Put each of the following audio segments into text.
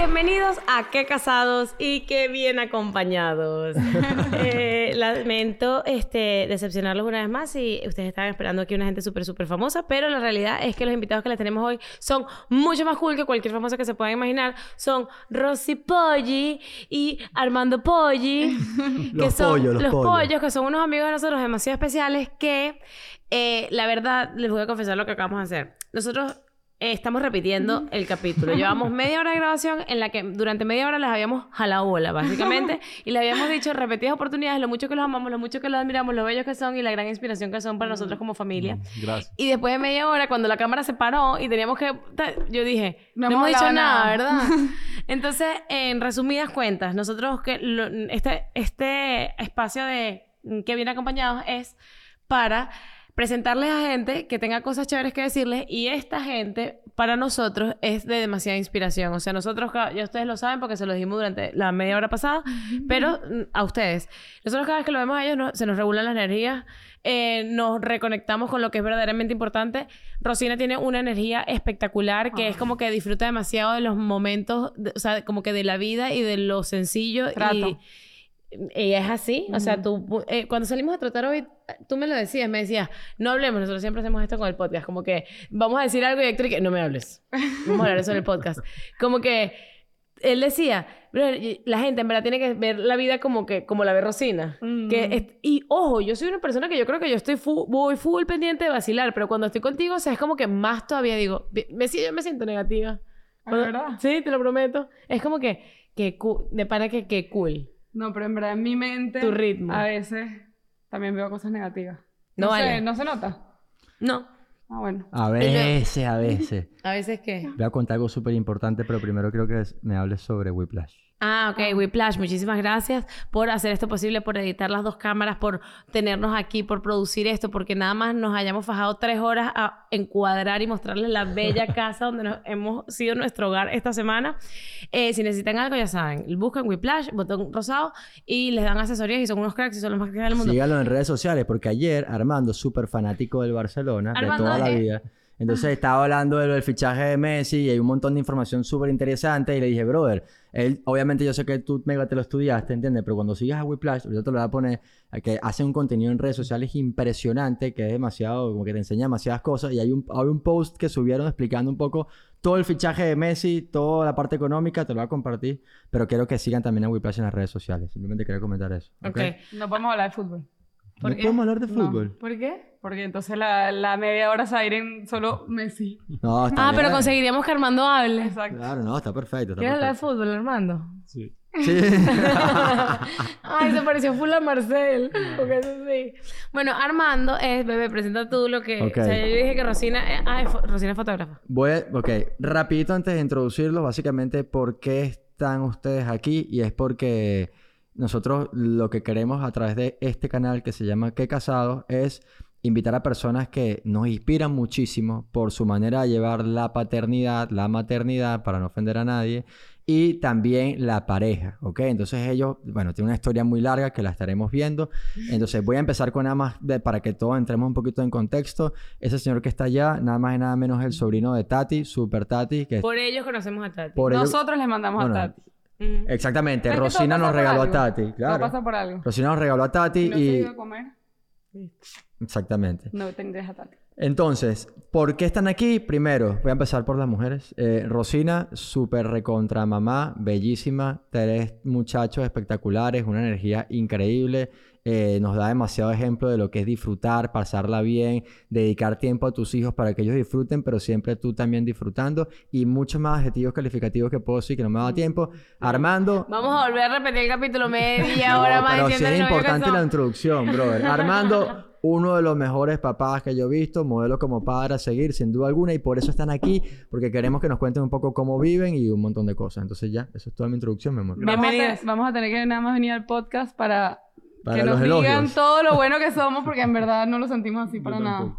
Bienvenidos a Qué Casados y Qué Bien Acompañados. Eh, lamento este, decepcionarlos una vez más si ustedes estaban esperando aquí una gente súper, súper famosa, pero la realidad es que los invitados que les tenemos hoy son mucho más cool que cualquier famosa que se pueda imaginar. Son Rosy Poggi y Armando Poggi, que Los son pollos, los los pollos. pollos, que son unos amigos de nosotros demasiado especiales que, eh, la verdad, les voy a confesar lo que acabamos de hacer. Nosotros estamos repitiendo el capítulo. Llevamos media hora de grabación en la que durante media hora les habíamos jalado bola, básicamente, y les habíamos dicho repetidas oportunidades lo mucho que los amamos, lo mucho que los admiramos, lo bellos que son y la gran inspiración que son para nosotros como familia. Gracias. Y después de media hora, cuando la cámara se paró y teníamos que... Yo dije, no, No hemos dicho nada, nada". ¿verdad? Entonces, en resumidas cuentas, nosotros que lo- este, este espacio de mm, que viene acompañados es para presentarles a gente que tenga cosas chéveres que decirles y esta gente para nosotros es de demasiada inspiración. O sea, nosotros, ya ustedes lo saben porque se lo dijimos durante la media hora pasada, pero mm, a ustedes. Nosotros cada vez que lo vemos a ellos no- se nos regulan las energías, eh, nos reconectamos con lo que es verdaderamente importante. Rosina tiene una energía espectacular que es como que disfruta demasiado de los momentos, de- o sea, como que de la vida y de lo sencillo. Trato. Y ella es así. O sea, tú, eh, cuando salimos a tratar hoy, tú me lo decías, me decías, no hablemos, nosotros siempre hacemos esto con el podcast, como que vamos a decir algo y Héctor y que no me hables. Vamos a hablar eso en el podcast. Como que él decía, "Brother, y la gente en verdad tiene que ver la vida como que como la ve Rosina. Que es- y ojo, yo soy una persona que yo creo que yo estoy fu- voy full pendiente de vacilar, pero cuando estoy contigo, o sea, es como que más todavía digo, "Ve- me, yo me siento negativa. Cuando- verdad? Sí, te lo prometo. Es como que, que de pana que, que cool. No, pero en verdad en mi mente. Tu ritmo. A veces también veo cosas negativas. No No, vale. sé, no se nota. No, Ah, bueno. A veces, a veces. a veces que... Voy a contar algo súper importante, pero primero quiero que me hables sobre Whiplash. Ah, ok, Whiplash, muchísimas gracias por hacer esto posible, por editar las dos cámaras, por tenernos aquí, por producir esto, porque nada más nos hayamos fajado tres horas a encuadrar y mostrarles la bella casa donde nos hemos sido nuestro hogar esta semana. Eh, si necesitan algo, ya saben, buscan Whiplash, botón rosado, y les dan asesorías y son unos cracks y son los más cracks del mundo. Sígalo en redes sociales, porque ayer Armando, súper fanático del Barcelona, Armando, de toda la vida. Entonces estaba hablando de lo del fichaje de Messi y hay un montón de información súper interesante. Y le dije, brother, él, obviamente yo sé que tú mega te lo estudiaste, ¿entiendes? Pero cuando sigas a Whiplash, yo te lo voy a poner, a que hace un contenido en redes sociales impresionante, que es demasiado, como que te enseña demasiadas cosas. Y hay un, hay un post que subieron explicando un poco todo el fichaje de Messi, toda la parte económica, te lo voy a compartir. Pero quiero que sigan también a Whiplash en las redes sociales. Simplemente quería comentar eso. ¿ok? Ok. No podemos hablar de fútbol. ¿Por ¿No qué? podemos hablar de No. fútbol? ¿Por qué? Porque entonces la, la media hora se va a ir en solo Messi. No, está Ah, pero conseguiríamos que Armando hable. Exacto. Claro, no, está perfecto. Está ¿Quieres hablar de fútbol, Armando? Sí. Sí. Ay, se pareció full a Marcel. Porque eso sí. Bueno, Armando es, bebé, presenta tú lo que... O sea, yo dije que Rosina... eh, ah, es fo- Rosina es fotógrafa. Voy a, ok, rapidito antes de introducirlos, básicamente, ¿por qué están ustedes aquí? Y es porque nosotros lo que queremos a través de este canal que se llama ¿Qué Casados? es invitar a personas que nos inspiran muchísimo por su manera de llevar la paternidad, la maternidad, para no ofender a nadie, y también la pareja, ¿ok? Entonces ellos, bueno, tienen una historia muy larga que la estaremos viendo. Entonces voy a empezar con nada más de- para que todos entremos un poquito en contexto. Ese señor que está allá, nada más y nada menos el sobrino de Tati, Super Tati, que Por ellos conocemos a Tati. por Nosotros le mandamos Bueno, a Tati. Exactamente, Rosina nos regaló a. Tati, Todo claro. pasa por algo. Rosina nos regaló a Tati Si no se y... iba a comer, Exactamente. no tendrías a Tati. Entonces, ¿por qué están aquí? Primero, voy a empezar por las mujeres. Eh, Rosina, súper recontra mamá, bellísima, tres muchachos espectaculares, una energía increíble. Eh, nos da demasiado ejemplo de lo que es disfrutar, pasarla bien, dedicar tiempo a tus hijos para que ellos disfruten, pero siempre tú también disfrutando. Y muchos más adjetivos calificativos que puedo decir que no me da tiempo. Armando, Vamos a volver a repetir el capítulo media no, hora más pero sí es importante la introducción, brother. Armando, uno de los mejores papás que yo he visto, modelo como padre a seguir, sin duda alguna, y por eso están aquí, porque queremos que nos cuenten un poco cómo viven y un montón de cosas. Entonces ya, eso es toda mi introducción, mi amor. Vamos a, Bienvenidas. te- vamos a tener que nada más venir al podcast para, Para que los nos digan todo lo bueno que somos, porque en verdad no lo sentimos así para nada.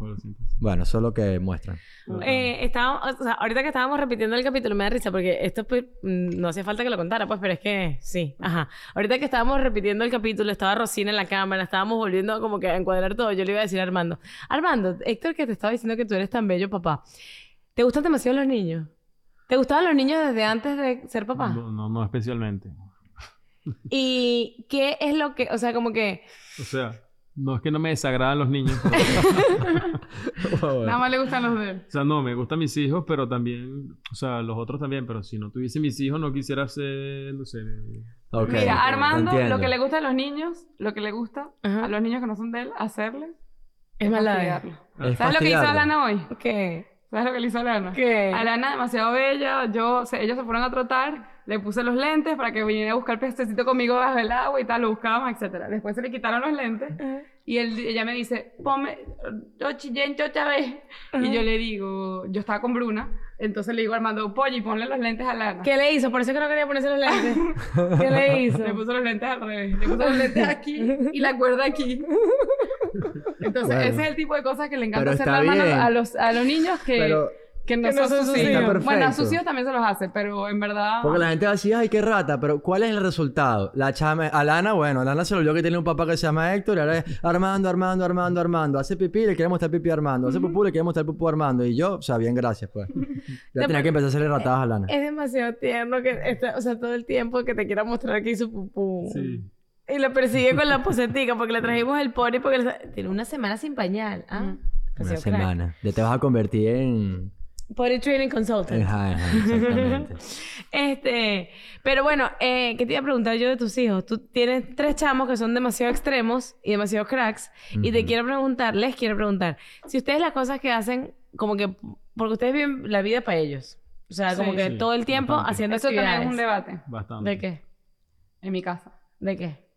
Bueno, eso es lo que muestran. Eh, estábamos, o sea, ahorita que estábamos repitiendo el capítulo me da risa porque esto pues, mm, no hacía falta que lo contara, pues, pero es que sí, ajá. Ahorita que estábamos repitiendo el capítulo, estaba Rosina en la cámara, estábamos volviendo como que a encuadrar todo. Yo le iba a decir a Armando, Armando, Héctor que te estaba diciendo que tú eres tan bello, papá. ¿Te gustan demasiado los niños? ¿Te gustaban los niños desde antes de ser papá? No, no, no especialmente. ¿Y qué es lo que, o sea, como que... O sea, no es que no me desagradan los niños. Nada más le gustan los de él. o sea, no, me gustan mis hijos, pero también, o sea, los otros también, pero si no tuviese mis hijos no quisiera ser, no sé, Ok, Mira, Armando, entiendo. lo que le gusta a los niños, lo que le gusta Ajá. a los niños que no son de él, hacerles Es maldad. fastidiarlo. Es ¿Sabes lo que hizo. Alana hoy? ¿Qué? ¿Sabes lo que le hizo Alana? ¿Qué? Alana demasiado bella, yo, se- ellos se fueron a trotar, le puse los lentes para que viniera a buscar pececito conmigo bajo el agua y tal, lo buscábamos, etcétera. Después se le quitaron los lentes y él, ella me dice, ponme, yo chillé, yo vez. Y yo le digo, yo estaba con Bruna, entonces le digo a Armando, Polly, ponle los lentes a Alana. ¿Qué le hizo? Por eso que no quería ponerse los lentes. ¿Qué le hizo? Le puso los lentes al revés. Le puso los lentes aquí y la cuerda aquí. Entonces, Bueno. ese es el tipo de cosas que le encanta bien. a los, a los niños que, Pero, que no que no son sus hijos. Bueno, a perfecto. sus hijos también se los hace, pero en verdad... porque la gente va a decir, ay, qué rata, pero ¿cuál es el resultado? La chama, Alana, bueno, Alana se lo olvidó que tiene un papá que se llama Héctor, y ahora es Armando, Armando, Armando, Armando. Hace pipí, le queremos mostrar pipí a Armando. Hace pupú, le queremos mostrar pupú a Armando. Y yo, o sea, bien, gracias, pues. Ya tenía que empezar a hacerle ratadas a Alana. Es demasiado tierno que, está- o sea, todo el tiempo que te quiera mostrar aquí su pupú. sí. Y lo persigue con la posetica porque le trajimos el pony porque le- tiene una semana sin pañal. Ah, Una semana. Ya te vas a convertir en... Potty Training Consultant. Ajá, ajá, exactamente. Este, pero bueno, eh, ¿qué te iba a preguntar yo de tus hijos? Tú tienes tres chamos que son demasiado extremos y demasiado cracks. Y te quiero preguntar, les quiero preguntar, si ustedes las cosas que hacen, como que, porque ustedes viven la vida para ellos. O sea, como Sí. que Sí, todo el tiempo bastante. haciendo Eso también actividades. es un debate Bastante. ¿De qué? en mi casa. ¿De qué?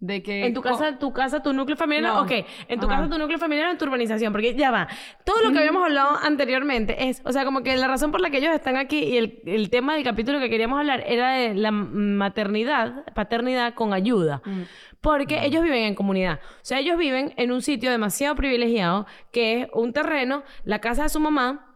De que... En tu casa, tu casa, tu núcleo familiar, No. ok. En tu Ajá. casa, tu núcleo familiar en tu urbanización, porque ya va. Todo lo que habíamos hablado anteriormente es, o sea, como que la razón por la que ellos están aquí y el, el tema del capítulo que queríamos hablar era de la maternidad, paternidad con ayuda. Mm. Porque ellos viven en comunidad. O sea, ellos viven en un sitio demasiado privilegiado, que es un terreno, la casa de su mamá,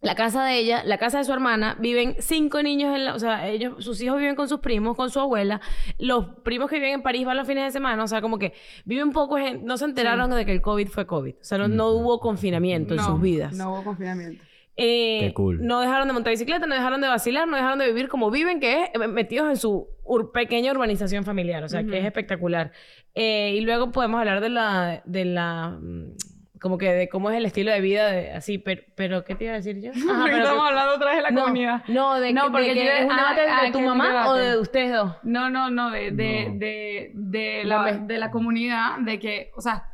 la casa de ella, la casa de su hermana, viven cinco niños en la, o sea, ellos, sus hijos viven con sus primos, con su abuela, los primos que viven en París van los fines de semana, o sea, como que viven poco, no se enteraron de que el COVID fue COVID, o sea, no, no hubo confinamiento en sus vidas. No hubo confinamiento. Eh, Qué cool. No dejaron de montar bicicleta, no dejaron de vacilar, no dejaron de vivir como viven, que es eh, metidos en su ur- pequeña urbanización familiar, o sea, que es espectacular. Eh, y luego podemos hablar de la, de la, mm, como que de cómo es el estilo de vida de, así, pero, pero ¿qué te iba a decir yo? Ajá, Porque pero estamos que- hablando otra vez de la no, comunidad. No, de, No, que- de porque que es un debate ah, de que tu mamá o debate. de ustedes dos. No, no, no, de, de, No. de, de, La de la comunidad, de que, o sea,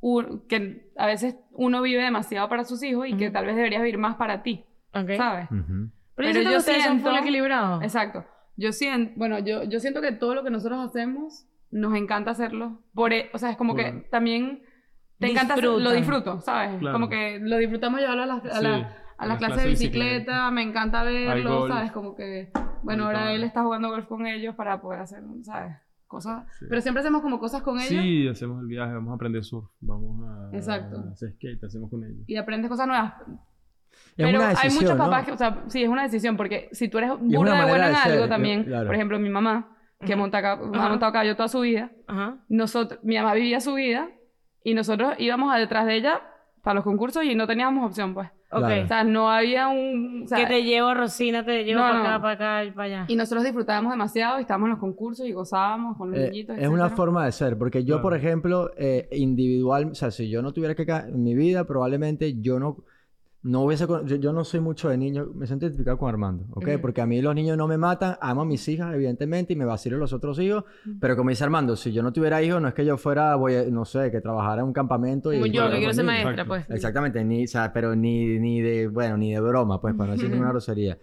un- que a veces uno vive demasiado para sus hijos y que tal vez deberías vivir más para ti, Ok. ¿sabes? Ujú. Pero, Pero yo, son siento- full equilibrados. Exacto. Yo siento, bueno, yo, yo siento que todo lo que nosotros hacemos nos encanta hacerlo. Por, e- o sea, es como que Por- también te encanta lo disfruto, ¿sabes? Claro. Como que lo disfrutamos llevarlo a las, a Sí, la- a las las clases de de bicicleta, bicicleta. me encanta verlo. ¿sabes? Como que, bueno, ahora él está jugando golf con ellos para poder hacer, ¿sabes? Cosas. Sí. Pero siempre hacemos como cosas con ellos Sí, hacemos el viaje, vamos a aprender surf, vamos a, Exacto. a hacer skate, hacemos con ellos. y aprendes cosas nuevas. Es Pero una hay decisión, muchos ¿no? papás que, o sea, sí, es una decisión, porque si tú eres burda de buena de en ser, algo yo- también, claro. por ejemplo, mi mamá, que Ujú. monta ca- Ajá. ha montado caballo toda su vida, Ajá. nosotros, mi mamá vivía su vida y nosotros íbamos a detrás de ella para los concursos y no teníamos opción, pues. Ok. Claro. O sea, no había un... o sea, que te llevo, Rosina, te llevo No, para no. acá, para acá y para allá. Y nosotros disfrutábamos demasiado y estábamos en los concursos y gozábamos con los Eh, niñitos, es una forma de ser, porque yo, Claro. por ejemplo, eh, individual, o sea, si yo no tuviera que en mi vida, probablemente yo no, no hubiese, con- yo, yo no soy mucho de niños, me siento identificado con Armando, ¿ok? Porque a mí los niños no me matan, amo a mis hijas, evidentemente, y me vacilo los otros hijos, pero como dice Armando, si yo no tuviera hijos, no es que yo fuera, voy a- no sé, que trabajara en un campamento y... Como yo, que quiero ser maestra, Exacto. pues. Exactamente, ni, o sea, pero ni, ni de, bueno, ni de broma, pues, para no decir ninguna grosería.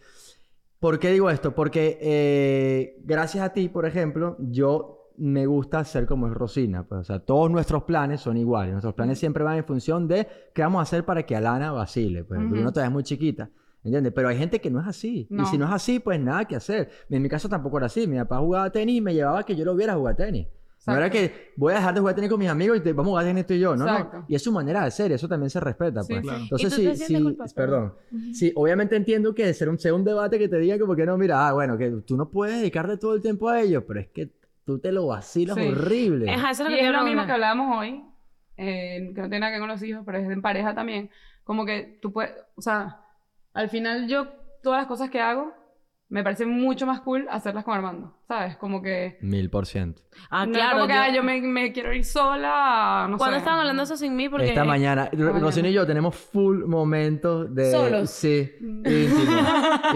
¿Por qué digo esto? Porque eh, gracias a ti, por ejemplo, yo me gusta ser como es Rosina. Pues, o sea, todos nuestros planes son iguales. Nuestros planes siempre van en función de qué vamos a hacer para que Alana vacile. Pues, porque uno todavía es muy chiquita. ¿Entiendes? Pero hay gente que no es así. Y si no es así, pues nada que hacer. En mi caso tampoco era así. Mi papá jugaba tenis y me llevaba a que yo lo viera jugar tenis. No era que voy a dejar de jugar tenis con mis amigos y te- vamos a jugar tenis tú y yo. No, no. Y es su manera de ser. Eso también se respeta. Pues. sí. Claro. Entonces, ¿Y tú sí, perdón. Sí, obviamente entiendo que ser un, sea un debate que te diga como que no, mira, ah, bueno, que tú no puedes dedicarle todo el tiempo a ellos, pero es que tú te lo vacilas Sí. horrible. Ajá, eso es lo Y que es lo mismo que hablábamos hoy, eh, que no tiene nada que ver con los hijos, pero es en pareja también. Como que tú puedes, o sea, al final yo todas las cosas que hago, me parece mucho más cool hacerlas con Armando, ¿sabes? Como que... Mil por ciento. Ah, no claro. como que yo- ah, yo, me, me quiero ir sola, no ¿Cuándo sé. estaban hablando eso sin mí? Porque Esta mañana, mañana. Rocío y yo tenemos full momentos de... ¿Solos? Sí, íntimos.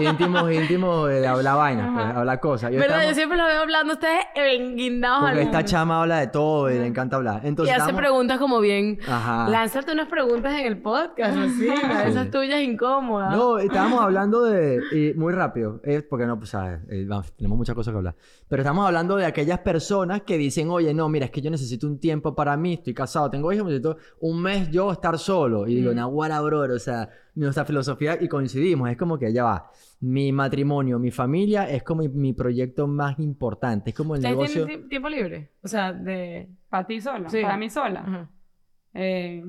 íntimos, íntimos de hablar vainas, pues, hablar cosas. Y ¿Verdad? Yo estamos- siempre los veo hablando ustedes enguindados Porque esta chama habla de todo y le encanta hablar. Y Entonces, hace estamos- preguntas como bien. Ajá. Lánzate unas preguntas en el podcast, así, esas tuyas incómodas. No, estábamos hablando de... y muy rápido, eh, porque no, pues, sabes, eh, vamos, tenemos muchas cosas que hablar. Pero estamos hablando de aquellas personas que dicen, oye, no, mira, es que yo necesito un tiempo para mí, estoy casado, tengo hijos, necesito un mes yo estar solo. Y digo, naguara, brother, o sea, nuestra filosofía, y coincidimos, es como que ya va, mi matrimonio, mi familia es como mi, mi proyecto más importante, es como el ¿Ustedes negocio... tiempo libre? O sea, de... ¿Para ti sola? Sí. ¿Para mí sola? Eh,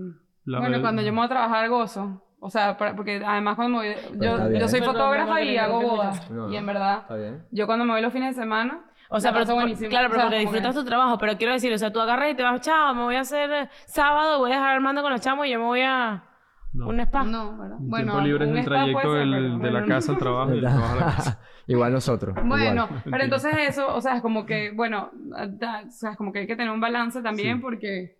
bueno, cuando yo me voy a trabajar gozo. O sea, para- porque además cuando me voy... Yo, bien. yo soy fotógrafa y hago bodas. No, Y en verdad, Está bien. yo cuando me voy los fines de semana... O sea, pero tú- buenísimo. claro, O pero sea, porque disfrutas tu trabajo, pero quiero decir, o sea, tú agarras y te vas, chao, me voy a hacer eh, sábado, voy a dejar Armando con los chamos y yo me voy a No. un spa. No, Bueno, tiempo libre es un el trayecto ser, del- pero de la casa al trabajo y trabajo a la casa. Igual nosotros. Bueno, igual. pero entonces eso, o sea, es como que, bueno, da- o sea, es como que hay que tener un balance también Sí. porque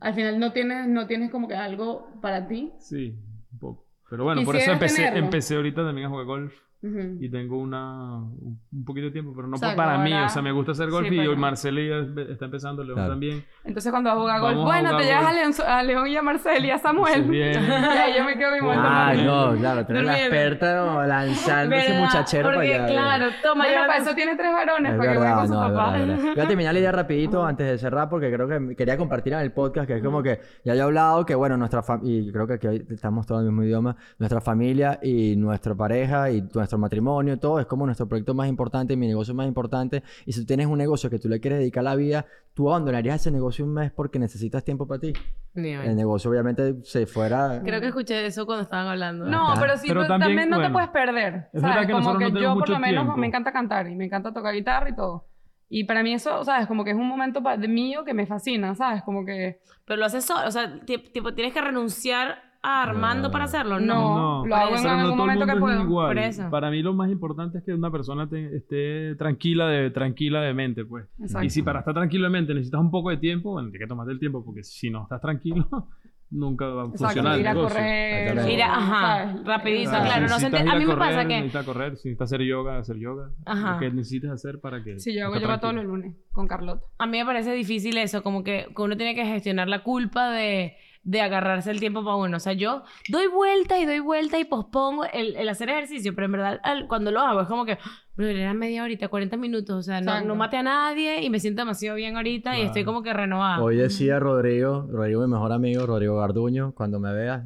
al final no tienes, no tienes como que algo para ti. Sí, un poco. Pero bueno, por eso empecé, tenerlo. empecé ahorita también a jugar golf. Ujú. Y tengo una, un poquito de tiempo, pero no Exacto, para mí. ahora- O sea, me gusta hacer golf Sí, y Marcelo ya está empezando, León Claro. también. Entonces cuando vas a jugar golf, Vamos a bueno, jugar te llevas a. León, a León y a Marcel y a Samuel. Entonces, bien. y ahí yo me quedo mi muerto. Ah, no, claro, tener la experta no, lanzando ese ¿Verdad? muchachero para Porque, allá. claro, toma, Bueno, yo- para eso tiene tres varones, Es para que vayan verdad, con su no, es papá. verdad, es verdad. Voy a terminar la idea rapidito antes de cerrar porque creo que quería compartir en el podcast que es como que ya yo he hablado que bueno, nuestra familia, y creo que aquí hoy estamos todos en el mismo idioma, nuestra familia y nuestra pareja y nuestro matrimonio, todo es como nuestro proyecto más importante mi negocio más importante. Y si tú tienes un negocio que tú le quieres dedicar la vida, tú abandonarías ese negocio un mes porque necesitas tiempo para ti. El negocio obviamente se fuera... Creo que escuché eso cuando estaban hablando. No, Ajá. pero sí, Pero también, también, no te bueno, puedes perder. es ¿sabes? que como que no yo por lo menos tiempo. me encanta cantar y me encanta tocar guitarra y todo. Y para mí eso, ¿sabes? Como que es un momento mío que me fascina, ¿sabes? Como que Pero lo haces solo, o sea, tipo, tienes que renunciar a Armando No. para hacerlo, No. no. lo hago en no algún momento que puedo. igual. Por eso. Para mí lo más importante es que una persona te- esté tranquila de, tranquila de mente, pues. Exacto. Y si para estar tranquilo de mente necesitas un poco de tiempo, bueno, tienes que tomarte el tiempo, porque si no estás tranquilo, nunca va a Exacto, funcionar ir a correr. Ir a- ajá, rapidito, sea, claro, no si se necesitas ir a mí me correr, pasa que- Necesitas correr, si necesitas hacer yoga, hacer yoga. Ajá. Lo que necesites hacer para que... Sí, yo hago yoga todos los lunes con Carlota. A mí me parece difícil eso, como que, que uno tiene que gestionar la culpa de, de agarrarse el tiempo para uno. O sea, yo doy vuelta y doy vuelta y pospongo el, el hacer ejercicio, pero en verdad al- cuando lo hago es como que, bro, era media horita, 40 minutos, o sea, no, no maté a nadie y me siento demasiado bien ahorita y Claro. estoy como que renovada. Hoy decía Rodrigo, Rodrigo mi mejor amigo, Rodrigo Garduño, cuando me veas,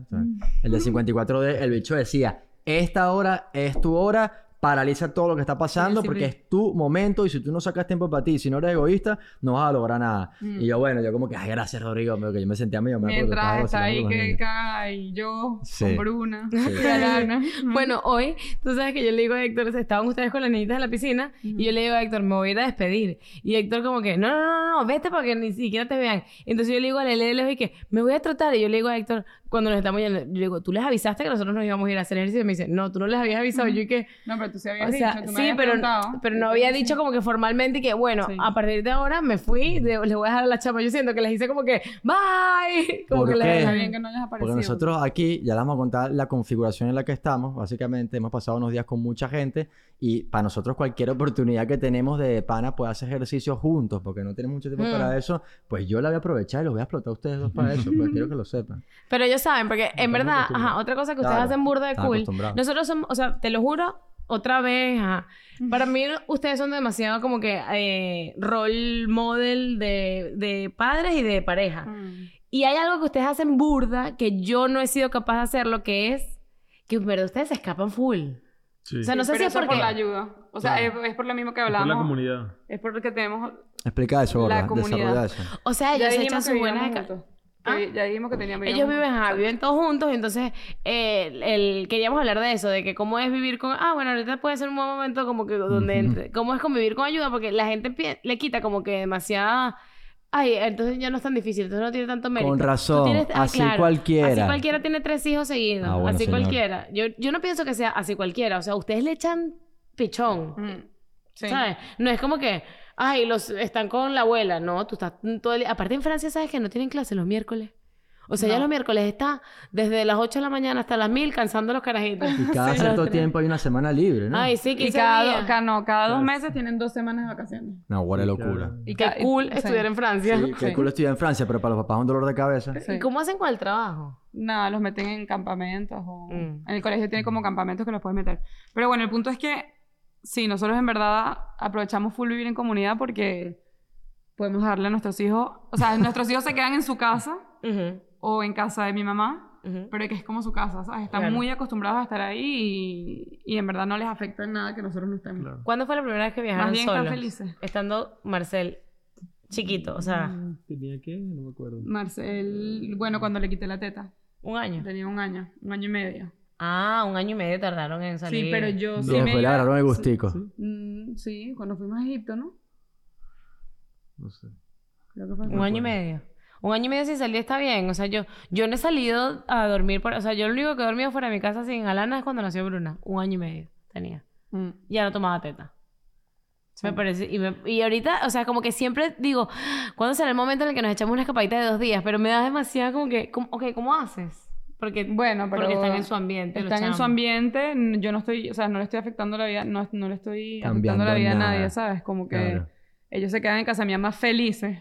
el de 54D, el bicho decía, esta hora es tu hora, paraliza todo lo que está pasando Sí, sí, porque sí. es tu momento y si tú no sacas tiempo para ti, si no eres egoísta, no vas a lograr nada. Mm. Y yo, bueno, yo como que, ay, gracias Rodrigo, pero que yo me sentía medio mal Mientras está ahí que caga y yo Sí. con Bruna. Bueno, hoy, tú sabes que yo le digo a Héctor, estaban ustedes con las niñitas en la piscina y yo le digo a Héctor, me voy a ir a despedir. Y Héctor como que, no, no, no, no, vete para que ni siquiera te vean. Entonces yo le digo a Lele lejos y que, me voy a trotar. Y yo le digo a Héctor, cuando nos estamos yendo, yo digo, ¿tú les avisaste que nosotros nos íbamos a ir a hacer ejercicio? Y me dice, no, tú no les habías avisado. Yo y que, No, pero tú sí habías o sea, dicho, tú me sí, pero, pero no había dicho como que formalmente y que, bueno, Sí. a partir de ahora me fui, de- les voy a dejar a la chama. Yo siento que les hice como que, bye. Como ¿Por que les bien que no hayas aparecido. Porque nosotros aquí, ya les vamos a contar la configuración en la que estamos. Básicamente, hemos pasado unos días con mucha gente y para nosotros cualquier oportunidad que tenemos de pana poder hacer ejercicio juntos, porque no tenemos mucho tiempo Mm. para eso, pues yo la voy a aprovechar y los voy a explotar a ustedes dos para eso, pues quiero que lo sepan. Pero ellos saben, porque en Estamos verdad, ajá, otra cosa que ustedes Claro, hacen burda de cool. Nosotros somos, o sea, te lo juro, otra vez, ajá. Para mí, ustedes son demasiado como que eh, role model de, de padres y de pareja. Mm. Y hay algo que ustedes hacen burda que yo no he sido capaz de hacerlo, que es que en verdad ustedes se escapan full. Sí. O sea, no sé Pero si es porque... por la ayuda. O sea, es, es por lo mismo que Es por la hablamos. comunidad. Es por lo que tenemos. Explica eso, La comunidad. Desarrolla eso. O sea, ellos se echan sus buenas... ¿Ah? Que Ya dijimos que teníamos. Ellos viven, ajá, viven todos juntos, y entonces eh, el- el- queríamos hablar de eso, de que cómo es vivir con... Ah, bueno, ahorita puede ser un buen momento como que donde... entre- cómo es convivir con ayuda, porque la gente le quita como que demasiada ay, entonces ya no es tan difícil, entonces no tiene tanto mérito. Con razón, tienes- ah, así claro, cualquiera. Así cualquiera tiene tres hijos seguidos. Ah, bueno, así señor. cualquiera. Yo, yo no pienso que sea así cualquiera. O sea, ustedes le echan pichón. Mm, Sí. ¿Sabes? No es como que, ay, los están con la abuela. No, tú estás todo el día- Aparte en Francia, ¿sabes que no tienen clase los miércoles? O sea, ya No. los miércoles está desde las 8 de la mañana hasta las 1000 cansando a los carajitos. Y cada Sí. cierto tiempo hay una semana libre, ¿no? Ay, sí, Y 15 cada, do- ca- no, cada dos meses tienen dos semanas de vacaciones. No, guarda Y locura. cada- Y Qué ca- y- cool sí. estudiar en Francia. Sí, qué Sí. cool estudiar en Francia, pero para los papás es un dolor de cabeza. Sí. ¿Y cómo hacen con el trabajo? Nada, los meten en campamentos o... Mm. En el colegio tiene como campamentos que los puedes meter. Pero bueno, el punto es que sí, nosotros en verdad aprovechamos full vivir en comunidad porque podemos darle a nuestros hijos... O sea, nuestros hijos se quedan en su casa Ujú, o en casa de mi mamá, ujú. pero que es como su casa, ¿sabes? Están Claro. muy acostumbrados a estar ahí y, y en verdad no les afecta en nada que nosotros no estemos. Claro. ¿Cuándo fue la primera vez que viajaron Más bien solos? están felices. Estando Marcel chiquito, o sea, Mm, ¿Tenía qué? No me acuerdo. Marcel, bueno, cuando le quité la teta, un año. tenía un año, un año y medio. Ah, un año y medio tardaron en salir. Sí, pero yo No. sí me iba- agarraron el gustico. Sí, Mm, sí, cuando fuimos a Egipto, ¿no? no sé. Creo que fue Un año y medio. Un año y medio sin salir está bien. O sea, yo, yo no he salido a dormir por... O sea, yo lo único que he dormido fuera de mi casa sin Alana es cuando nació Bruna. Un año y medio tenía. Mm, Ya no tomaba teta. sí. Me parece... Y, me- y ahorita, o sea, como que siempre digo, ¿cuándo será el momento en el que nos echamos una escapadita de dos días? Pero me da demasiado como que... como- ok, ¿cómo haces? Porque... Bueno, pero Porque están en su ambiente. Están en su ambiente, yo no estoy, o sea, no le estoy afectando la vida, no, no le estoy Cambiando afectando la vida a nadie, ¿sabes? Como que Claro. ellos se quedan en casa mía más felices.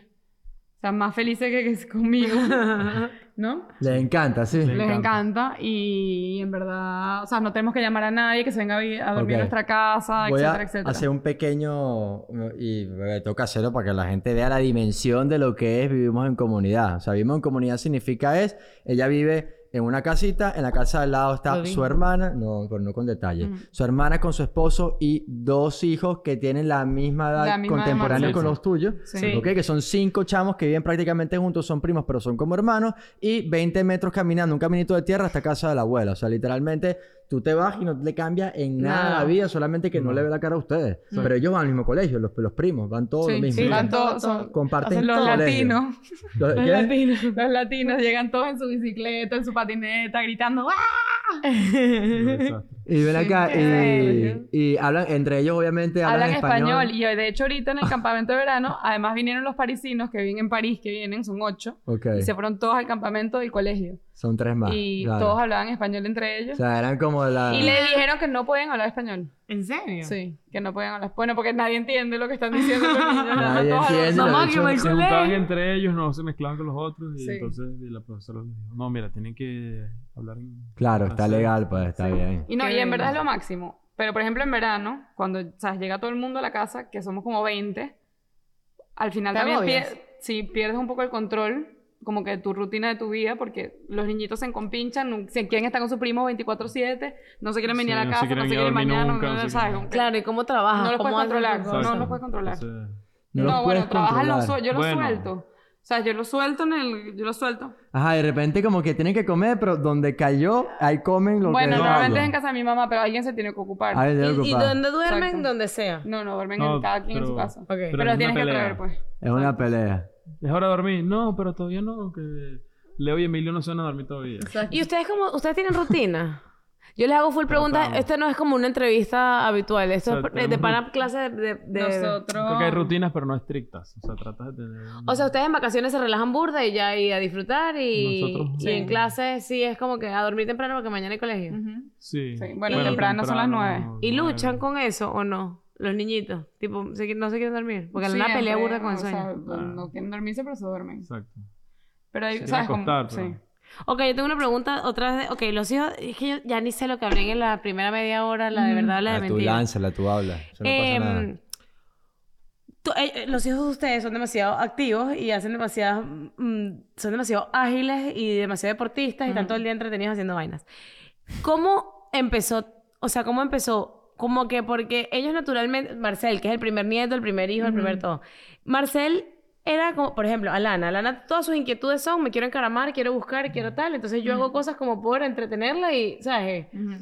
O sea, más felices que, que conmigo, ¿no? Les encanta, sí. Le Les encanta. encanta y en verdad, o sea, no tenemos que llamar a nadie que se venga a, vi- a dormir Ok. en nuestra casa, Voy a etcétera, etcétera. hacer un pequeño... Y eh, toca hacerlo para que la gente vea la dimensión de lo que es vivimos en comunidad. O sea, vivimos en comunidad significa es... Ella vive en una casita, en la casa al lado está su hermana, no, pero no con detalle, Ujú. su hermana con su esposo y dos hijos que tienen la misma edad La misma de contemporánea con los tuyos. Sí. ¿Ok? Que son cinco chamos que viven prácticamente juntos, son primos, pero son como hermanos. Y 20 metros caminando, un caminito de tierra hasta casa de la abuela. O sea, literalmente tú te vas y no le cambia en nada, Nada. la vida, solamente que no, No. le ve la cara a ustedes. Pero ellos van al mismo colegio, los, los primos, van todos Sí, lo mismo. sí, van todos, son- Comparten los latinos. Los- Los latinos. Los latinos llegan todos en su bicicleta, en su patineta, gritando ¡Ah! Y ven acá y, y hablan, entre ellos obviamente hablan, Hablan español. Y de hecho ahorita en el campamento de verano, además vinieron los parisinos que viven en París, que vienen, son ocho. Y se fueron todos al campamento del colegio. Son tres más. y claro. todos hablaban español entre O ellos. sea, eran como la... Y le dijeron que no podían hablar español. ¿En serio? Sí, que no podían hablar. Bueno, porque nadie entiende lo que están diciendo los niños. Nadie Todos entiende, Mamá, que me Se juntaban entre ellos, no se mezclaban con los otros. Y Sí. entonces y la profesora les dijo: No, mira, tienen que hablar en. Claro, está francés". legal, pues está bien. Y no, y en verdad es lo máximo. Pero, por ejemplo, en verano, cuando ¿sabes? llega todo el mundo a la casa, que somos como 20, al final ¿Te también pier- sí, pierdes un poco el control, como que tu rutina de tu vida, porque los niñitos se encopinchan, no- se quieren estar con su primo 24-7, no se quieren venir Sí, a la no se casa, no se quieren no, nunca, no, no se ¿sabes? que Claro, ¿y cómo trabajas? No los ¿Cómo puedes controlar, no, no los puedes controlar. No, No, los bueno, puedes trabajas, lo controlar. su- yo lo Bueno. suelto. O sea, yo lo suelto en el... Yo lo suelto. Ajá, de repente como que tienen que comer, pero donde cayó, ahí comen lo bueno, que normalmente es en casa de mi mamá, pero alguien se tiene que ocupar. ¿Y, y ocupar. donde duermen? Exacto. Donde sea. No, no, duermen No, en cada quien en su casa. Pero Pero, los tienes una que traer, pues. Es una pelea. Es hora de dormir. No, pero todavía no. Que Leo y Emilio no se van a dormir todavía. ¿Y ustedes cómo, ustedes tienen rutina? Yo les hago full preguntas. Esto no es como una entrevista habitual. Esto O sea, es de pana clase de... Nosotros... Creo que hay rutinas, pero no estrictas. O sea, tratas de tener. O sea, ustedes en vacaciones se relajan burda y ya y a disfrutar y, Nosotros- y en clase sí es como que a dormir temprano porque mañana hay colegio. Sí. Sí, bueno, temprano son las nueve. ¿Y luchan con eso o no? Los niñitos. Tipo, no se quieren dormir. Porque en una pelea burda con el o sea, sueño. Ah. no quieren dormirse, pero se duermen. Exacto. Pero hay, Se ¿sabes pero- Sí. Ok, yo tengo una pregunta otra vez. de- Ok, los hijos... Es que yo ya ni sé lo que hablé en la primera media hora, la de Ujú. verdad, la de La tú mentira. lánzala, tú habla. Eso no pasa Em, nada. tú- eh, eh, los hijos de ustedes son demasiado activos y hacen demasiadas, mm, son demasiado ágiles y demasiado deportistas y están todo el día entretenidos haciendo vainas. ¿Cómo empezó? O sea, ¿cómo empezó? Como que porque ellos naturalmente, Marcel, que es el primer nieto, el primer hijo, el primer todo. Marcel era como, por ejemplo, Alana. Alana, todas sus inquietudes son, me quiero encaramar, quiero buscar, quiero tal. Entonces yo hago cosas como por entretenerla y, ¿sabes? Ujú.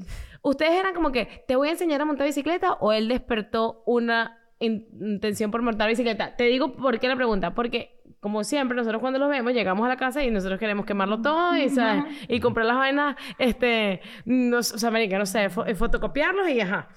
¿Ustedes eran como que, te voy a enseñar a montar bicicleta o él despertó una in- intención por montar bicicleta? Te digo por qué la pregunta. Porque como siempre, nosotros cuando los vemos, llegamos a la casa y nosotros queremos quemarlo todo y, ¿sabes? y comprar las vainas, este, no, o sea, marica, no sé, fo- fotocopiarlos y ajá.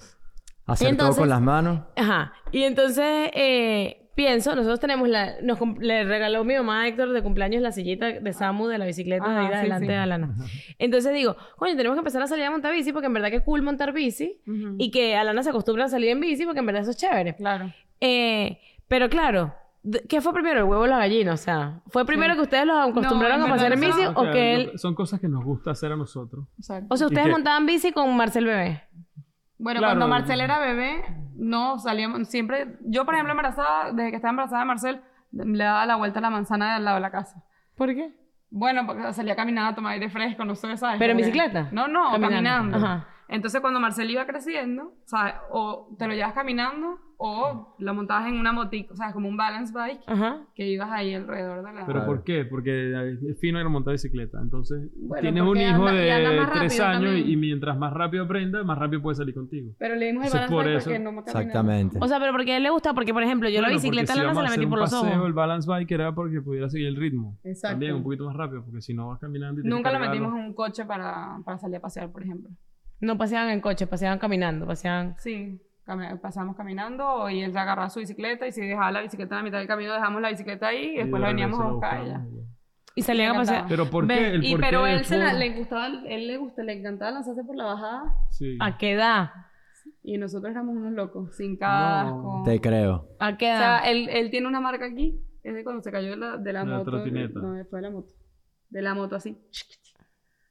Hacer entonces- todo con las manos. Ajá. Y entonces eh, pienso, nosotros tenemos la. Nos, le regaló mi mamá a Héctor de cumpleaños la sillita de Samu de la bicicleta de Ajá, ir sí, adelante sí. de Alana. Entonces digo, coño, tenemos que empezar a salir a montar bici porque en verdad que cool montar bici Ujú. y que Alana se acostumbra a salir en bici porque en verdad eso es chévere. Claro. Eh, pero claro. ¿Qué fue primero, el huevo o la gallina? O sea, ¿fue primero que ustedes los acostumbraron No, a en pasear en bici O que él... Son cosas que nos gusta hacer a nosotros. Exacto. O sea, ¿Y ustedes montaban bici con Marcel Bebé. Bueno, Claro. cuando Marcel era bebé, no salíamos siempre. Yo, por ejemplo, embarazada, desde que estaba embarazada de Marcel, le daba la vuelta a la manzana de al lado de la casa. ¿Por qué? Bueno, porque salía caminando a tomar aire fresco, no sé, ¿sabes? ¿Pero en bicicleta? No, no, caminando. Ajá. Entonces, cuando Marcel iba creciendo, ¿sabes? O te lo llevas caminando o lo montabas en una motico, o sea, como un balance bike, Ajá. que ibas ahí alrededor de la... ¿Pero por qué? Porque es fino ir a montar bicicleta. Entonces, Bueno, tienes un hijo anda- de tres años también. y mientras más rápido aprenda, más rápido puede salir contigo. Pero le dimos el balance por bike eso. porque no caminaba. Exactamente. O sea, pero porque a él le gusta, porque por ejemplo, yo la bicicleta porque a Lana si se la metí por los paseo, ojos. el balance bike era porque pudiera seguir el ritmo. Exacto. También un poquito más rápido, porque si no vas caminando y Nunca lo metimos en un coche para, para salir a pasear, por ejemplo. No paseaban en coche, paseaban caminando, paseaban. Sí, cami- pasamos caminando y él agarraba su bicicleta y si dejaba la bicicleta en la mitad del camino, dejamos la bicicleta ahí y Y después de la veníamos a buscar a ella. y. Y salían a Me pasear. Pero ¿por qué? El Y por pero qué él se la- le gustaba, él le gusta, le encantaba lanzarse por la bajada Sí. ¿A qué edad? y nosotros éramos unos locos, sin casco. Te creo. ¿A qué O edad? sea, él, él tiene una marca aquí, es de cuando se cayó de la, de la De la moto. trotineta. No, fue de la moto. De la moto así.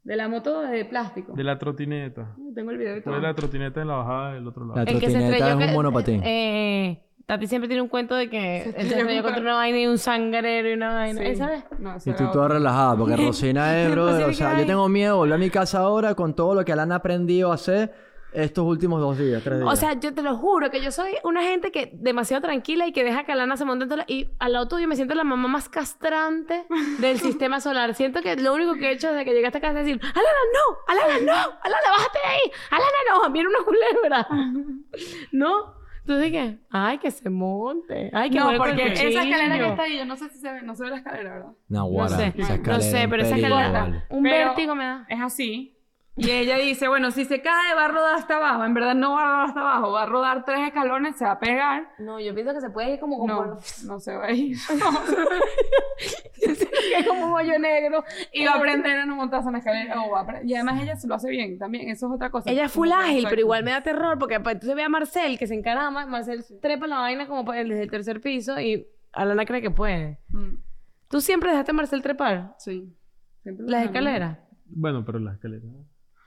De la moto de plástico. De la trotineta. Tengo el video y todo. Fue la trotineta en la bajada del otro lado. La el que se trotineta estrelló. es un que- monopatín. Eh, Tati siempre tiene un cuento de que Se él se estrelló estrelló con- contra una vaina y un sangrero y una vaina. Sí. ¿Esa vez? No, Y tú era toda relajada, porque Rosina es, bro. Rosina, o sea, ¿qué yo tengo miedo de volver a mi casa ahora con todo lo que Alana ha aprendido a hacer estos últimos dos días, tres días. O sea, yo te lo juro que yo soy una gente que demasiado tranquila y que deja que Alana se monte. Y al lado tuyo me siento la mamá más castrante del sistema solar. Siento que lo único que he hecho desde que llegué a esta casa es decir: Alana, no, Alana, no, Alana, bájate de ahí, Alana, no, viene una culebra. ¿No? Entonces, ¿qué? Ay, que se monte. Ay, que No, vuelva porque el esa escalera que está ahí, yo no sé si se ve, no se ve la escalera, ¿verdad? no, sé, esa no sé, pero esa escalera, vale. un Pero- vértigo me da. Es así. Y ella dice, bueno, si se cae va a rodar hasta abajo. En verdad no va a rodar hasta abajo, va a rodar tres escalones, se va a pegar. No, yo pienso que se puede ir como como No, no se va a ir. que es como un hoyo negro. y va a aprender a no montarse en la escalera. o va a y además ella se lo hace bien también, eso es otra cosa. Ella es full ágil, pero igual me da terror porque pues, entonces ve a Marcel que se encarama, Marcel trepa la vaina como pa- desde el tercer piso y Alana cree que puede. Mm, ¿Tú siempre dejaste a Marcel trepar? sí. Siempre Las escaleras. Bueno, pero la escalera.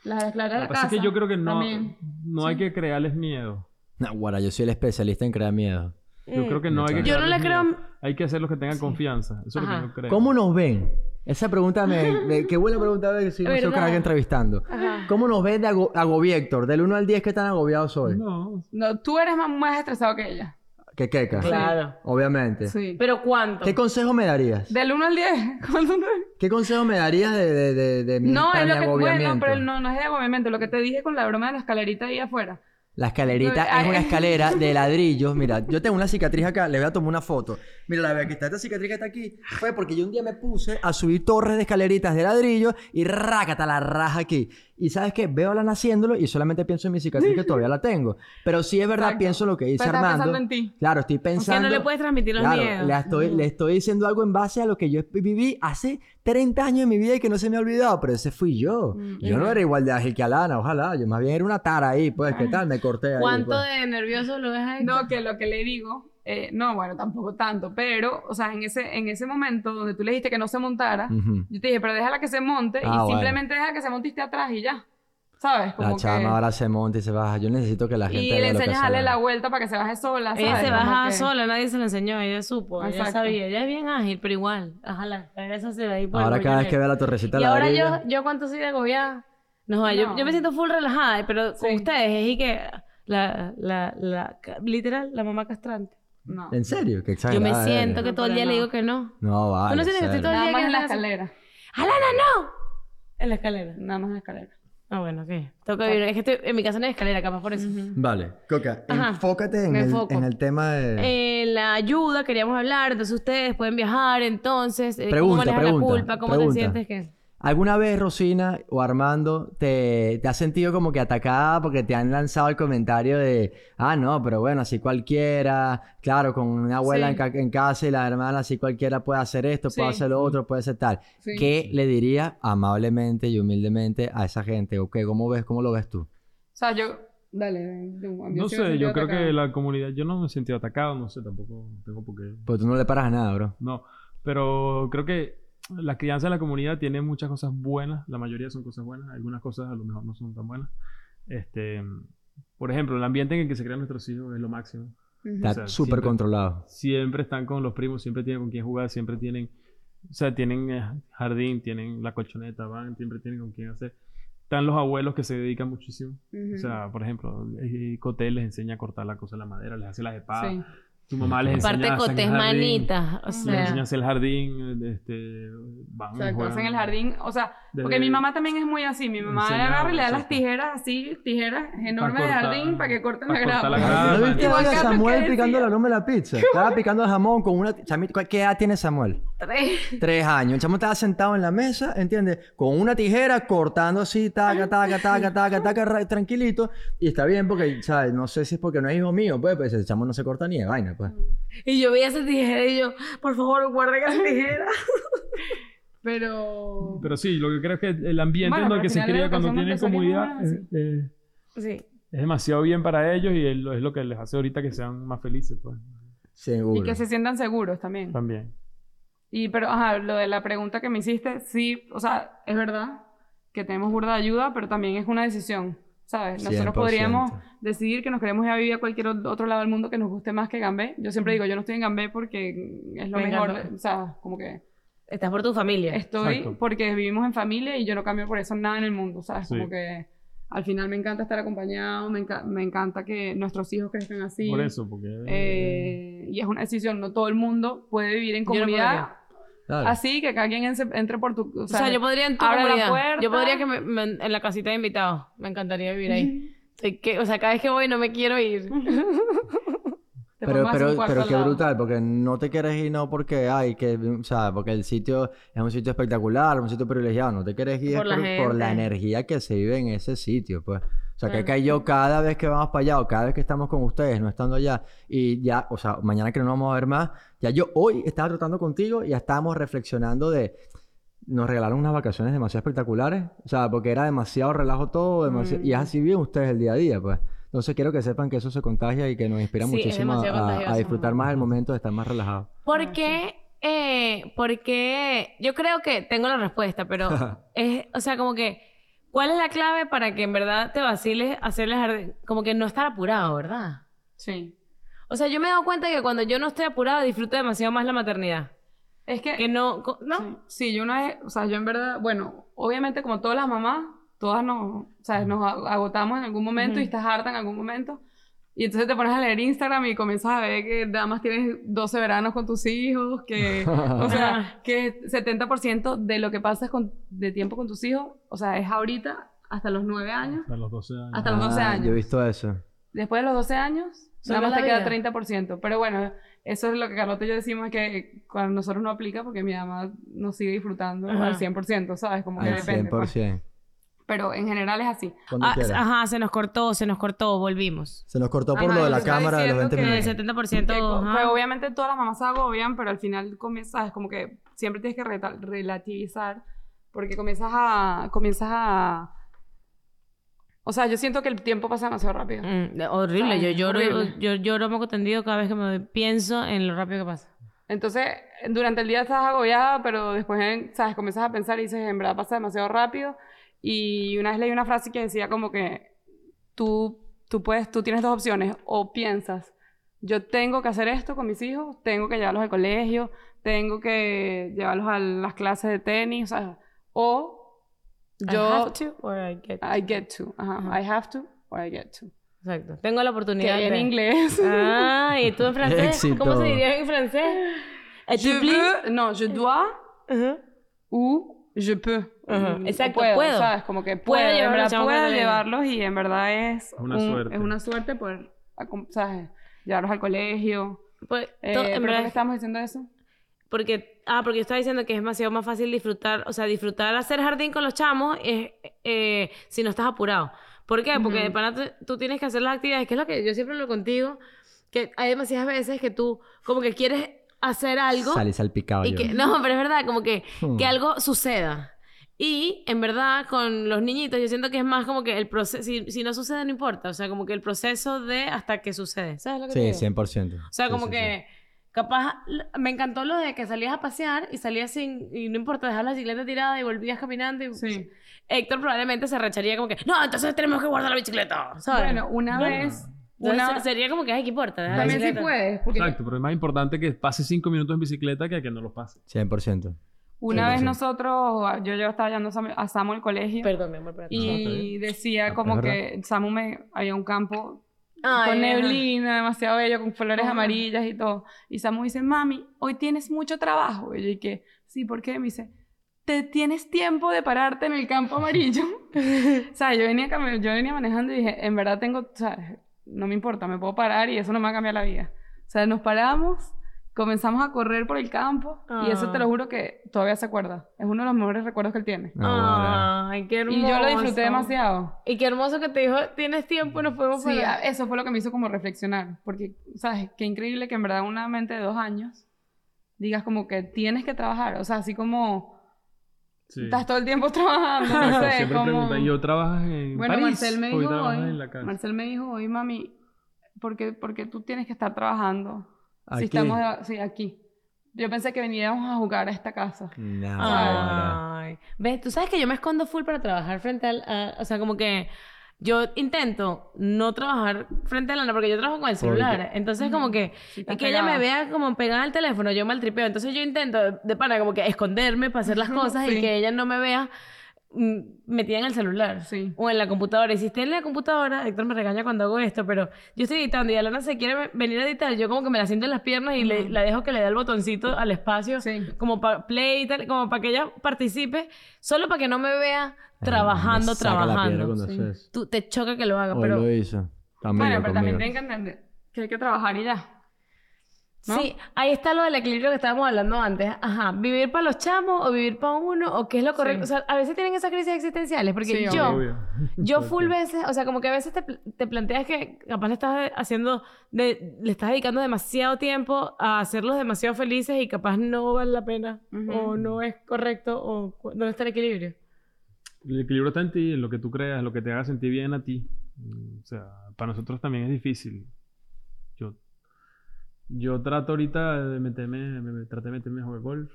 Las escaleras de Lo la que pasa casa. es que yo creo que no, También. no hay que crearles miedo. No, guara, yo soy el especialista en crear miedo. Yo Mm. creo que no hay que Yo no le creo- miedo. Hay que hacer los que tengan confianza. Eso es lo Ajá. que yo creo. ¿Cómo nos ven? Esa pregunta me... me- qué buena pregunta de si no soy crack entrevistando. Ajá. ¿Cómo nos ven de ago agobiector? Del 1 al 10, ¿qué tan agobiado soy? No, No, tú eres más, más estresado que ella. ¿Qué queca? Claro. Obviamente. Sí. ¿Pero cuánto? ¿Qué consejo me darías? Del 1 al 10. ¿cuánto te- ¿Qué consejo me darías de, de, de, de mi, No, es lo que. Bueno, pero no, no es de agobiamiento. Lo que te dije con la broma de la escalerita ahí afuera. La escalerita es una escalera de ladrillos. Mira, yo tengo una cicatriz acá, le voy a tomar una foto. Mira, la verdad que está esta cicatriz que está aquí fue porque yo un día me puse a subir torres de escaleritas de ladrillo y rácata la raja aquí. Y sabes qué, veo a la haciéndolo y solamente pienso en mi cicatriz que todavía la tengo. Pero sí es verdad, Exacto. pienso lo que dice Pero estás Armando. pensando en ti. Claro, estoy Que pensando. no le puedes transmitir los Claro, miedos. le estoy, le estoy diciendo algo en base a lo que yo viví hace 30 años en mi vida y que no se me ha olvidado, pero ese fui yo. Mm, yo no era igual de ágil que Alana, ojalá. Yo más bien era una tara ahí, pues, ¿qué tal? Me corté ahí. ¿Cuánto pues. de nervioso lo ves ahí? No, que lo que le digo, eh, no, bueno, tampoco tanto, pero, o sea, en ese, en ese momento donde tú le dijiste que no se montara, Ujú. yo te dije, pero déjala que se monte Ah, y bueno. simplemente deja que se monte y esté atrás y ya. ¿Sabes? Como La chama que... ahora se monta y se baja. Yo necesito que la gente Y le enseñas a darle la vuelta para que se baje sola, ¿sabes? Ella se baja que- sola, nadie se lo enseñó, ella supo, ella Exacto. sabía, ella es bien ágil, pero igual, ojalá, eso se ve ahí por el Ahora cada vez que vea la torrecita Y de ahora yo, yo cuánto soy de agobiada. No, Yo, No. yo me siento full relajada, pero con Sí. ustedes es y que la, la, la, literal, la mamá castrante. No. ¿En serio? Qué Yo me siento que todo el día le no. digo que no. No, vale. no sientes que estoy todo el Nada día más que en la escalera. ¡Alana, no! En la escalera. Nada más en la escalera. Ah, bueno, ok. Toca vivir. Es que estoy- en mi casa no hay escalera, capaz por eso. Vale. Coca, Ajá. enfócate en Me el, enfoco. en el tema de... Eh, la ayuda, queríamos hablar. Entonces ustedes pueden viajar. Entonces, eh, Pregunta, ¿cómo manejas pregunta, la culpa? ¿Cómo pregunta. te sientes? que ¿Alguna vez, Rosina o Armando, te, te has sentido como que atacada porque te han lanzado el comentario de, ah, no, pero bueno, así cualquiera, claro, con una abuela Sí. en, ca- en casa y la hermana, así cualquiera puede hacer esto, puede Sí. hacer lo otro, puede hacer tal. Sí. ¿Qué le diría amablemente y humildemente a esa gente? ¿O qué? ¿Cómo ves, cómo lo ves tú? O sea, yo... Dale, de- de- No sé, yo creo atacada. que la comunidad, yo no me he sentido atacado, no sé, tampoco tengo por qué. Porque tú no le paras a nada, bro. No, pero creo que la crianza de la comunidad tiene muchas cosas buenas, la mayoría son cosas buenas, algunas cosas a lo mejor no son tan buenas. Este, por ejemplo, el ambiente en el que se crean nuestros hijos es lo máximo. Está O sea, súper siempre- controlado. Siempre están con los primos, siempre tienen con quién jugar, siempre tienen, o sea, tienen eh, jardín, tienen la colchoneta, van, siempre tienen con quién hacer. Están los abuelos que se dedican muchísimo. O sea, por ejemplo, Coté les enseña a cortar la cosa de la madera, les hace las espadas. Sí. Tu mamá les enseña Aparte, a hacer cotes el jardín. manitas. O Les sea, enseña a hacer el jardín, este, van y Exacto, juegan. hacen el jardín, o sea, porque mi mamá también es muy así, mi mamá le Enseña- agarra y le da las tijeras así, tijeras enormes de jardín para que corten la para grama. la grama. ¿No viste a Samuel picando la loma de la pizza? Estaba picando el jamón con una... ¿Qué edad tiene Samuel? Tres. Tres años. El chamo estaba sentado en la mesa, ¿entiendes? Con una tijera cortando así, taca, taca, taca, taca, taca, ra- tranquilito. Y está bien porque, ¿sabes? No sé si es porque no es hijo mío, pues, pues el chamo no se corta ni de vaina, pues. Y yo veía esa tijera y yo, por favor, guarden esa tijera. Pero... Pero sí, lo que creo es que el ambiente Bueno, en el que se la cría cuando tienen comunidad es, eh, Sí. es demasiado bien para ellos y es lo, es lo que les hace ahorita que sean más felices, pues. Seguro. Y que se sientan seguros también. También. Y, pero, ajá, lo de la pregunta que me hiciste, sí, o sea, es verdad que tenemos burda de ayuda, pero también es una decisión, ¿sabes? Nosotros 100%. podríamos decidir que nos queremos ir a vivir a cualquier otro lado del mundo que nos guste más que Gambé. Yo siempre digo, yo no estoy en Gambé porque es lo Me mejor, encanta. o sea, como que Estás por tu familia. estoy Exacto. porque vivimos en familia y yo no cambio por eso nada en el mundo, ¿sabes? Sí. Como que al final me encanta estar acompañado, me, enca- me encanta que nuestros hijos crezcan así. Por eso, porque... Eh, y es una decisión, no todo el mundo puede vivir en Yo no comunidad Claro. así, que cada quien en- entre por tu... O sea, yo podría en tu la puerta. Yo podría que me, me- en la casita de invitados. Me encantaría vivir ahí. Que, o sea, cada vez que voy no me quiero ir. Te Pero, pero, pero qué lado. brutal, porque no te quieres ir no porque, ay, que, o sea, porque el sitio es un sitio espectacular, un sitio privilegiado, no te quieres ir Por la por, la gente. energía que se vive en ese sitio, pues. O sea, que yo cada vez que vamos para allá o cada vez que estamos con ustedes, no estando allá, y ya, o sea, mañana que no nos vamos a ver más, ya yo hoy estaba tratando contigo y ya estábamos reflexionando de, nos regalaron unas vacaciones demasiado espectaculares, o sea, porque era demasiado relajo todo, demasi- y es así viven ustedes el día a día, pues. Entonces quiero que sepan que eso se contagia y que nos inspira Sí, muchísimo a, a- disfrutar más el momento de estar más relajado. ¿Por qué? Eh, porque yo creo que tengo la respuesta, pero es, o sea, como que, ¿cuál es la clave para que en verdad te vaciles hacerle jardín? Como que no estar apurado, ¿verdad? Sí. O sea, yo me he dado cuenta que cuando yo no estoy apurada disfruto demasiado más la maternidad. Es que... Que no, ¿no? Sí. Sí, yo una vez, o sea, yo en verdad, bueno, obviamente como todas las mamás, todas nos, o sea, nos ag- agotamos en algún momento y Ujú. estás harta en algún momento. Y entonces te pones a leer Instagram y comienzas a ver que nada más tienes 12 veranos con tus hijos, que, o sea, que 70% de lo que pasas con, de tiempo con tus hijos, o sea, es ahorita hasta los 9 años. Hasta los 12 años. Hasta los 12 Ah, años. Yo he visto eso. Después de los 12 años, nada más te queda vida. 30%. Pero bueno, eso es lo que Carlota y yo decimos que cuando nosotros no aplica porque mi mamá nos sigue disfrutando Ajá. al 100%, ¿sabes? Como que Al depende. pues. 100%. Pero en general es así. Ah, ajá, se nos cortó, se nos cortó, volvimos. Se nos cortó por Ajá, lo de yo la cámara de los 20 diciendo El que- minutos. 70%. Que, que obviamente todas las mamás se agobian, pero al final comienzas, como que siempre tienes que reta- relativizar, porque comienzas a, comienzas a... O sea, yo siento que el tiempo pasa demasiado rápido. Mm, horrible, yo Ay, lloro, horrible. yo lloro moco tendido cada vez que me pienso en lo rápido que pasa. Entonces, durante el día estás agobiada, pero después, ¿sabes? Comienzas a pensar y dices, en verdad pasa demasiado rápido. Y una vez leí una frase que decía como que tú, tú puedes, tú tienes dos opciones. O piensas, yo tengo que hacer esto con mis hijos, tengo que llevarlos al colegio, tengo que llevarlos a las clases de tenis, o sea, o I yo, have to or I get to. I get to, ajá, Ajá. I have to or I get to. Exacto. Tengo la Que oportunidad en de... inglés. Ah, ¿y tú en francés? Éxito. ¿Cómo se diría en francés? Je veux, no, je dois Ajá. ou je peux. Ajá, mm, exacto, puedo, puedo. ¿sabes? Como que Puedo puedo, en verdad puedo llevarlos y en verdad es Una un- suerte. Es una suerte poder, ¿sabes? Llevarlos al colegio. Pues, Eh, to- en ¿pero ¿Por verdad qué estamos diciendo eso? Porque, ah, porque yo estaba diciendo que es demasiado más fácil disfrutar, o sea, disfrutar hacer jardín con los chamos es, eh, si no estás apurado. ¿Por qué? Porque de Ujú. pana tú- tienes que hacer las actividades, que es lo que yo siempre lo contigo, que hay demasiadas veces que tú como que quieres hacer algo Salí salpicado y yo. que, no, pero es verdad, como que, Hmm. que algo suceda. Y en verdad, con los niñitos, yo siento que es más como que el proceso, si, si no sucede, no importa. O sea, como que el proceso de hasta que sucede. ¿Sabes lo que te Sí, digo? 100%. O sea, Sí, como sí, que capaz l- me encantó lo de que salías a pasear y salías sin y no importa dejar la bicicleta tirada y volvías caminando y Sí. Héctor probablemente se recharía como que no entonces tenemos que guardar la bicicleta ¿sabes? Bueno, una No. vez... Entonces, Una... sería como que ay qué importa También sí bicicleta". puedes, porque Exacto, pero es más importante que pase cinco minutos en bicicleta que que no lo pase. 100%. Una vez 100%. nosotros, yo, yo estaba llevando a Samu- al colegio perdón mi amor pero- y decía Ah, como que Samu me... Había un campo Ay, con ajá. neblina, demasiado bello, con flores Ajá. amarillas y todo. Y Samu dice, mami, hoy tienes mucho trabajo. Y yo dije, sí, ¿por qué? Me dice, ¿te tienes tiempo de pararte en el campo amarillo? o sea, yo venía, yo venía manejando y dije, en verdad tengo, o sea, no me importa, me puedo parar y eso no me va a cambiar la vida. O sea, nos paramos, comenzamos a correr por el campo y eso te lo Ah. juro que todavía se acuerda. Es uno de los mejores recuerdos que él tiene. Ay qué hermoso Y yo lo disfruté demasiado. y qué hermoso que te dijo tienes tiempo nos podemos Sí, parar". a- eso fue lo que me hizo como reflexionar, porque, ¿sabes? Qué increíble que en verdad una mente de dos años digas como que tienes que trabajar, o sea, así como Sí. estás todo el tiempo trabajando, no sé, siempre como... preguntan, ¿yo trabajas en Bueno, París Marcel me dijo hoy? Marcel me dijo hoy, mami, ¿por qué, por qué tú tienes que estar trabajando? Aquí. Si estamos, sí, aquí. Yo pensé que veníamos a jugar a esta casa. No. Ay. ¿Ves? Tú sabes que yo me escondo full para trabajar frente al... a- o sea, como que yo intento no trabajar frente a Lana porque yo trabajo con el celular. Entonces, como que... Sí, y que ella me vea como pegada al teléfono, yo maltripeo. Entonces, yo intento de, de pana como que esconderme para hacer las cosas y Sí. que ella no me vea metida en el celular. Sí. O en la computadora. Y si estoy en la computadora, Héctor me regaña cuando hago esto, pero yo estoy editando y Alana se quiere ve- venir a editar, yo como que me la siento en las piernas y le, la dejo que le dé el botoncito al espacio, Sí. como para play y tal, como para que ella participe, solo para que no me vea trabajando, me trabajando. Sí. Tú, te choca que lo haga, Hoy pero... lo hizo. Conmigo, Bueno, pero también tienen que entender que hay que trabajar y ya. ¿No? Sí, ahí está lo del equilibrio que estábamos hablando antes. Ajá, vivir para los chamos o vivir para uno o qué es lo correcto. Sí. O sea, a veces tienen esas crisis existenciales porque Sí, yo... Obvio. Yo full veces, o sea, como que a veces te, te planteas que capaz le estás haciendo, de- le estás dedicando demasiado tiempo a hacerlos demasiado felices y capaz no vale la pena o no es correcto o dónde está el equilibrio. El equilibrio está en ti, en lo que tú creas, lo que te haga sentir bien a ti. O sea, para nosotros también es difícil. Yo, trato ahorita de meterme, me, me- traté de meterme a jugar golf.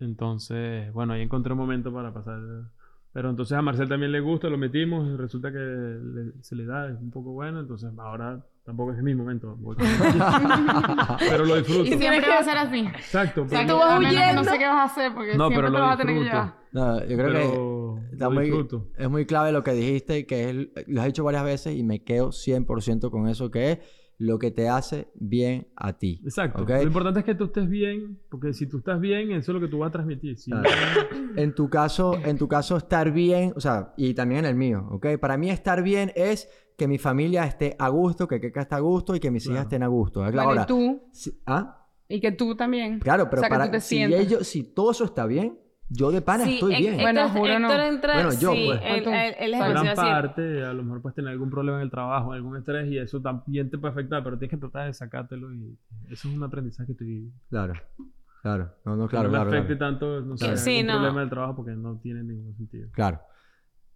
Entonces, bueno, ahí encontré un momento para pasar. Pero entonces a Marcel también le gusta, lo metimos y resulta que le- se le da, es un poco bueno. Entonces ahora tampoco es mi momento. pero lo disfruto. Y siempre va a ser así. Exacto. O sea, tú no- vas huyendo. No sé qué vas a hacer porque No, siempre pero te lo vas a tener que llevar. No, yo creo que pero está lo muy- disfruto. es muy clave lo que dijiste y que es, lo has dicho varias veces y me quedo 100% con eso, que es lo que te hace bien a ti. Exacto. ¿ok? Lo importante es que tú estés bien, porque si tú estás bien, eso es lo que tú vas a transmitir. Si Claro. En tu caso, en tu caso estar bien, o sea, y también en el mío, ¿ok? Para mí estar bien es que mi familia esté a gusto, que Keka esté a gusto y que mis hijas Claro. estén a gusto. ¿verdad? Bueno, Ahora, y tú, si- ¿ah? y que tú también. Claro, pero O sea, que para tú te si ellos, si todo eso está bien, yo de pana estoy Hec- bien. Héctor, Bueno, juro no. Entra, Bueno, yo, sí, pues. él, Tú. él- él es Gran parte, a lo mejor puedes tener algún problema en el trabajo, algún estrés, y eso también te puede afectar, pero tienes que tratar de sacártelo y eso es un aprendizaje que te Claro, claro. No, no, que claro, no me claro. afecte Claro. tanto, no sé. Sí, algún no. problema del trabajo porque no tiene ningún sentido. Claro.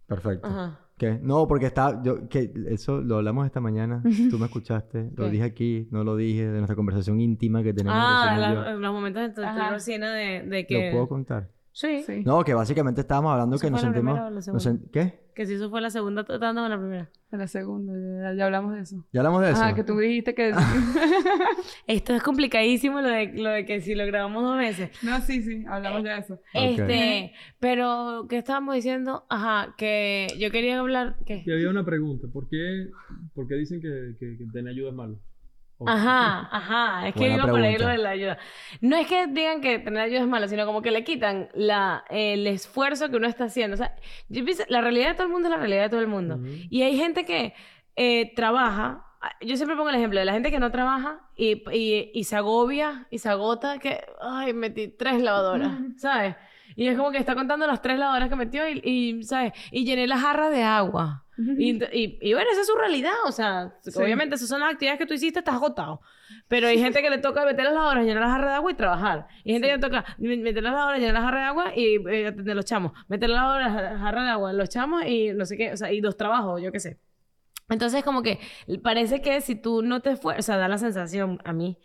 Perfecto. Ajá. ¿Qué? No, porque está, yo, que eso lo hablamos esta mañana, tú me escuchaste, lo dije aquí, no lo dije, de nuestra conversación íntima que tenemos. Ah, la- los momentos en tu, tu de, de que... ¿Lo puedo contar? Sí. Sí. No, que básicamente estábamos hablando ¿Eso que nos fue la sentimos... primera o la nos sen- ¿Qué? Que si eso fue la segunda tratando con la primera. De la segunda, ya, ya hablamos de eso. ¿Ya hablamos de eso? Ah, que tú dijiste que... Esto es complicadísimo lo de, lo de que si lo grabamos dos veces. no, sí, sí, hablamos ya de eso. Este, pero, ¿qué estábamos diciendo? Ajá, que yo quería hablar, ¿qué? Que había una pregunta, ¿por qué, por qué dicen que, que, que tener ayuda es malo? Ajá, ajá. Es que Buena iba por ahí lo de la ayuda. No es que digan que tener ayuda es malo, sino como que le quitan la, el esfuerzo que uno está haciendo. O sea, yo pienso, la realidad de todo el mundo es la realidad de todo el mundo. Ujú. Y hay gente que eh, trabaja. Yo siempre pongo el ejemplo de la gente que no trabaja y, y, y se agobia y se agota que, ay, metí tres lavadoras, ¿sabes? Y es como que está contando las tres lavadoras que metió y, y, ¿sabes? Y llené la jarra de agua. Y, y, y bueno, esa es su realidad. O sea, obviamente esas son las actividades que tú hiciste, estás agotado. Pero hay gente que le toca meter las lavadoras, llenar la jarra de agua y trabajar. Y hay gente que le toca me- meter las lavadoras, llenar la jarra de agua y eh, atender los chamos. Meter las lavadoras, la jarra de agua, los chamos y no sé qué. O sea, y dos trabajos, yo qué sé. Entonces, como que parece que si tú no te esfuerzas, o sea, da la sensación a mí,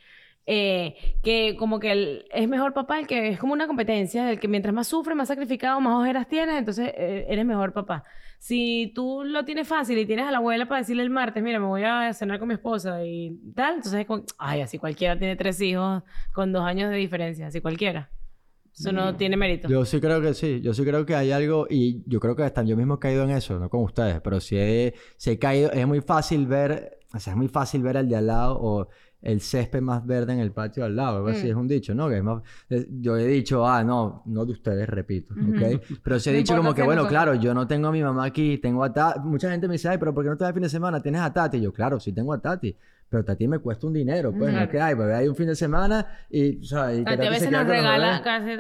eh, que como que el- es mejor papá el que es como una competencia, del que mientras más sufre, más sacrificado, más ojeras tienes, entonces eh, eres mejor papá. Si tú lo tienes fácil y tienes a la abuela para decirle el martes, mira, me voy a cenar con mi esposa y tal, entonces es como, ay, así cualquiera tiene tres hijos con dos años de diferencia, así cualquiera. Eso no tiene mérito. Yo sí creo que sí, yo sí creo que hay algo y yo creo que hasta yo mismo he caído en eso, no con ustedes, pero sí he, sí he caído, es muy fácil ver, o sea, es muy fácil ver al de al lado o el césped más verde en el patio al lado, algo así Mm. es un dicho, ¿no? Que es más, yo he dicho, ah, no, no de ustedes, repito, ¿ok? Pero sí he No dicho como que, bueno, nosotros. claro, yo no tengo a mi mamá aquí, tengo a Tati, mucha gente me dice, ay, pero ¿por qué no te vas el fin de semana? ¿Tienes a Tati? Y yo, claro, sí tengo a Tati. Pero Tati me cuesta un dinero, pues, no es que hay, pues hay un fin de semana y, o sea, y que A ti a veces nos regala, casi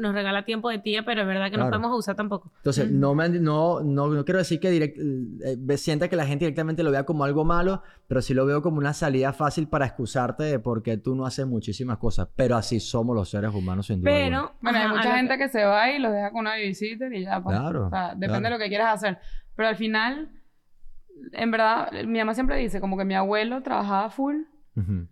nos regala tiempo de tía, pero es verdad que no Claro. podemos usar tampoco. Entonces, no, me no, no, no quiero decir que direct- eh, sienta que la gente directamente lo vea como algo malo, pero sí lo veo como una salida fácil para excusarte de por qué tú no haces muchísimas cosas. Pero así somos los seres humanos, sin duda. alguna. Pero, Bueno, hay a mucha gente que... se va y los deja con una babysitter y ya, pues. Claro, O sea, depende claro. de lo que quieras hacer. Pero al final, en verdad, mi mamá siempre dice como que mi abuelo trabajaba full Ujú.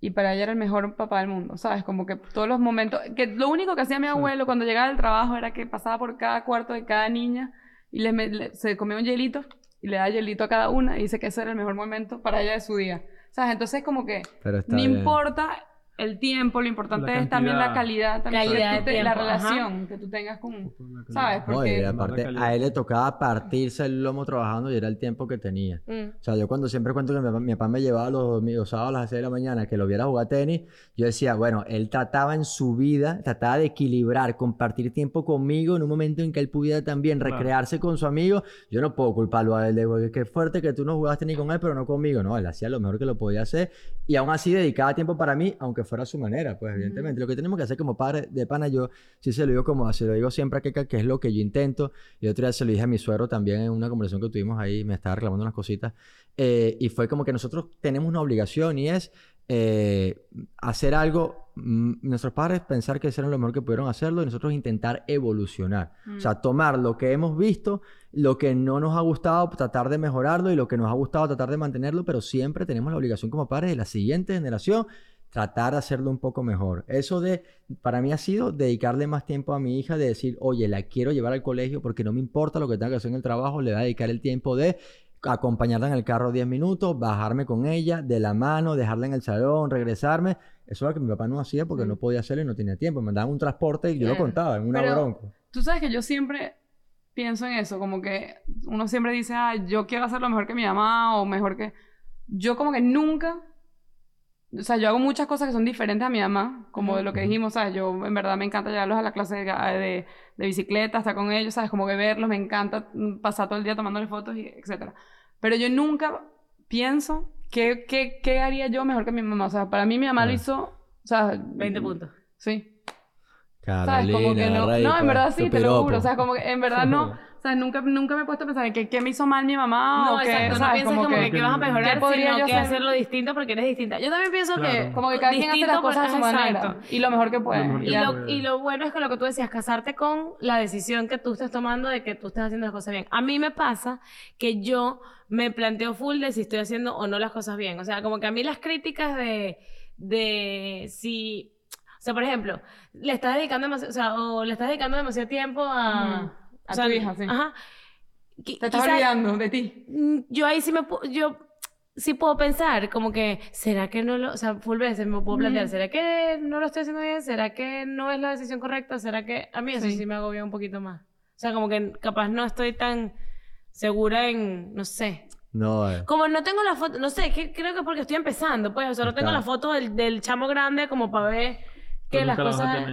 y para ella era el mejor papá del mundo, ¿sabes? Como que todos los momentos, que lo único que hacía mi abuelo cuando llegaba del trabajo era que pasaba por cada cuarto de cada niña y les me- le- se comía un hielito y le daba hielito a cada una y dice que ese era el mejor momento para ella de su día. ¿Sabes? Entonces como que no bien. importa el tiempo, lo importante La es también la calidad, también Calidad que de tú la tiempo, ajá. relación que tú tengas con, ¿sabes? calidad. No, y Porque aparte, a él le tocaba partirse el lomo trabajando y era el tiempo que tenía. Mm. O sea, yo cuando siempre cuento que mi papá, mi papá me llevaba los, domingos- los sábados a las 6 de la mañana que lo viera jugar tenis, yo decía, bueno, él trataba en su vida, trataba de equilibrar, compartir tiempo conmigo en un momento en que él pudiera también Claro. recrearse con su amigo. Yo no puedo culparlo a él de, "Oye, qué fuerte que tú no jugabas tenis con él, pero no conmigo. No, él hacía lo mejor que lo podía hacer y aún así dedicaba tiempo para mí, aunque fuera a su manera, pues evidentemente. Lo que tenemos que hacer como padre de pana, yo sí se lo digo como, se lo digo siempre a Keka, que es lo que yo intento. Y otro día se lo dije a mi suegro también en una conversación que tuvimos ahí, me estaba reclamando unas cositas. Eh, y fue como que nosotros tenemos una obligación y es eh, hacer algo, mm, nuestros padres pensar que hicieron lo mejor que pudieron hacerlo y nosotros intentar evolucionar. O sea, tomar lo que hemos visto, lo que no nos ha gustado, tratar de mejorarlo y lo que nos ha gustado, tratar de mantenerlo, pero siempre tenemos la obligación como padres de la siguiente generación tratar de hacerlo un poco mejor. Eso de, para mí ha sido dedicarle más tiempo a mi hija, de decir, oye, la quiero llevar al colegio porque no me importa lo que tenga que hacer en el trabajo, le voy a dedicar el tiempo de acompañarla en el carro 10 minutos, bajarme con ella de la mano, dejarla en el salón, regresarme. Eso es lo que mi papá no hacía porque no podía hacerlo y no tenía tiempo. Me mandaban un transporte y yo lo contaba en una Pero- bronco. Tú sabes que yo siempre pienso en eso, como que uno siempre dice, ah, yo quiero hacerlo mejor que mi mamá o mejor que... Yo como que nunca... O sea, yo hago muchas cosas que son diferentes a mi mamá, como de lo que dijimos, ¿sabes? Yo en verdad me encanta llevarlos a la clase de, de, de bicicleta, estar con ellos, ¿sabes? Como que verlos, me encanta mm, pasar todo el día tomándole fotos, y etcétera. Pero yo nunca pienso qué, qué, qué haría yo mejor que mi mamá. O sea, para mí mi mamá lo hizo, o sea... 20 puntos. Sí. Carolina, ¿Sabes? Como que no. No, en pues, verdad sí, te lo juro. O sea, como que en verdad no. O sea, nunca, nunca me he puesto a pensar en que, qué me hizo mal mi mamá No, o qué, exacto. No piensas como, que, que vas a mejorar, ¿qué podría sino yo que hacer? hacerlo distinto porque eres distinta. Yo también pienso que... Como que cada quien hace las distinto, cosas a su pero- manera. exacto. Y lo mejor que puede. Lo mejor que y lo, y lo bueno es que lo que tú decías, casarte con la decisión que tú estás tomando de que tú estás haciendo las cosas bien. A mí me pasa que yo me planteo full de si estoy haciendo o no las cosas bien. O sea, como que a mí las críticas de, de si... O sea, por ejemplo, le estás dedicando demasiado, o sea, o le estás dedicando demasiado tiempo a... A o sea, tu hija, sí. Ajá. Qui- Te estás quizá- olvidando de ti. Mm, yo ahí sí me yo sí puedo pensar como que será que no lo o sea full veces me puedo plantear será que no lo estoy haciendo bien será que no es la decisión correcta será que a mí eso sí, Sí. me agobia un poquito más o sea como que capaz no estoy tan segura en no sé No, eh. Como no tengo la foto, no sé, que creo que porque estoy empezando, pues, o sea, no tengo la foto del, del chamo grande como para ver que Pero las cosas...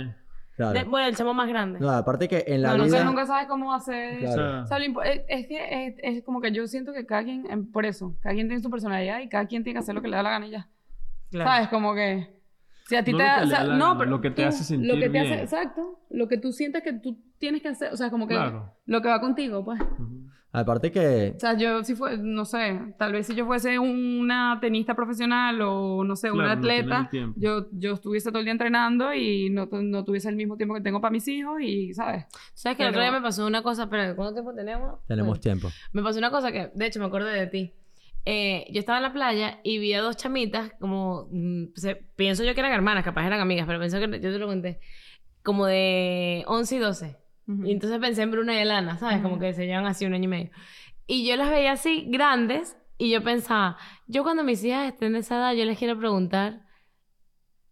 Claro. de- bueno, el chamo más grande. No, aparte que en la No, no vida... sé, nunca sabes cómo hacer. Claro. O sea, O sea, lo impo- es, es que es, es como que yo siento que cada quien, em, por eso, cada quien tiene su personalidad y cada quien tiene que hacer lo que le da la gana y ya. Claro. ¿Sabes? Como que. Si a ti No te lo da. que o sea, no, pero. lo que te tú- hace Lo que sentir te hace. bien. Exacto. Lo que tú sientes que tú tienes que hacer. O sea, como que. Claro. Lo que va contigo, pues. ujú. Aparte que... O sea, yo si fue, no sé, tal vez si yo fuese una tenista profesional o no sé, Claro, no atleta, tiempo. yo, yo estuviese todo el día entrenando y no, no tuviese el mismo tiempo que tengo para mis hijos y, ¿sabes? ¿Sabes que el otro pero- día me pasó una cosa? Pero ¿cuánto tiempo tenemos? Tenemos Bueno, tiempo. Me pasó una cosa que, de hecho, me acordé de ti. Eh, yo estaba en la playa y vi a dos chamitas, como, mm, se- pienso yo que eran hermanas, capaz eran amigas, pero pienso que yo te lo conté, como de 11 y 12. Ujú. Y entonces pensé en Bruna y Elana, ¿sabes? Como Ujú. que se llevan así un año y medio. Y yo las veía así, grandes, y yo pensaba, yo cuando mis hijas estén de esa edad, yo les quiero preguntar,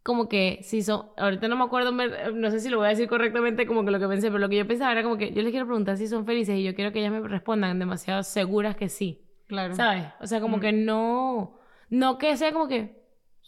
como que si son, ahorita no me acuerdo, no sé si lo voy a decir correctamente como que lo que pensé, pero lo que yo pensaba era como que yo les quiero preguntar si son felices y yo quiero que ellas me respondan demasiado seguras que sí, Claro. ¿sabes? O sea, como que no, no que sea como que,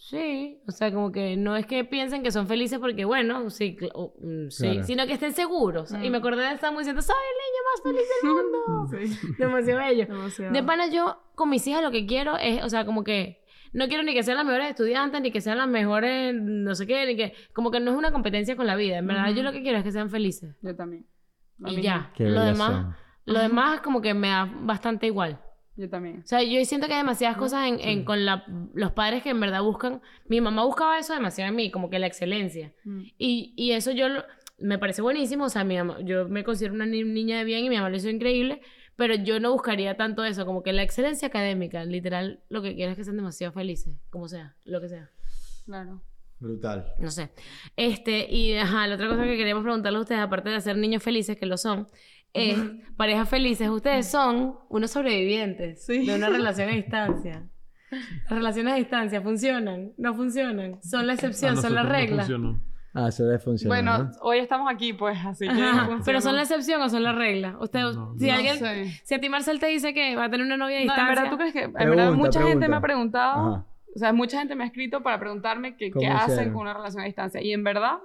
sí, o sea, como que no es que piensen que son felices porque, bueno, sí, cl- o, mm, sí, Claro. sino que estén seguros. Y me Mm. acordé de esta diciendo, soy el niño más feliz del mundo. Sí. Demasiado bello. Demasiado. De pana yo con mis hijas lo que quiero es, o sea, como que no quiero ni que sean las mejores estudiantes, ni que sean las mejores, no sé qué, ni que, como que no es una competencia con la vida. En verdad, yo lo que quiero es que sean felices. Yo también. Y ya. Qué Lo demás, son. lo demás como que me da bastante igual. Yo también. O sea, yo siento que hay demasiadas cosas en, en- con la, los padres que en verdad buscan. Mi mamá buscaba eso demasiado en mí, como que la excelencia. Mm. Y, y eso yo lo- me parece buenísimo. O sea, mi mamá, yo me considero una ni- niña de bien y mi mamá lo hizo increíble. Pero yo no buscaría tanto eso, como que la excelencia académica. Literal, lo que quiero es que sean demasiado felices, como sea, lo que sea. Claro. Brutal. No sé. Este, y ajá, la otra cosa que queríamos preguntarle a ustedes, aparte de ser niños felices, que lo son, es, parejas felices, ustedes son unos sobrevivientes Sí. de una relación a distancia. Las relaciones a distancia funcionan, no funcionan, son la excepción, son la no regla. funcionó. Ah, se debe funcionar. Bueno, ¿no? hoy estamos aquí, pues, así que. Pero son la excepción o son la regla. Usted, No, si no alguien, sé. si a ti Marcel te dice que va a tener una novia a No, en distancia, verdad, ¿tú crees que.? En Pregunta, verdad, mucha gente me ha preguntado. Ajá. O sea, mucha gente me ha escrito para preguntarme que, qué ¿Cómo hacen hicieron? con una relación a distancia. Y en verdad,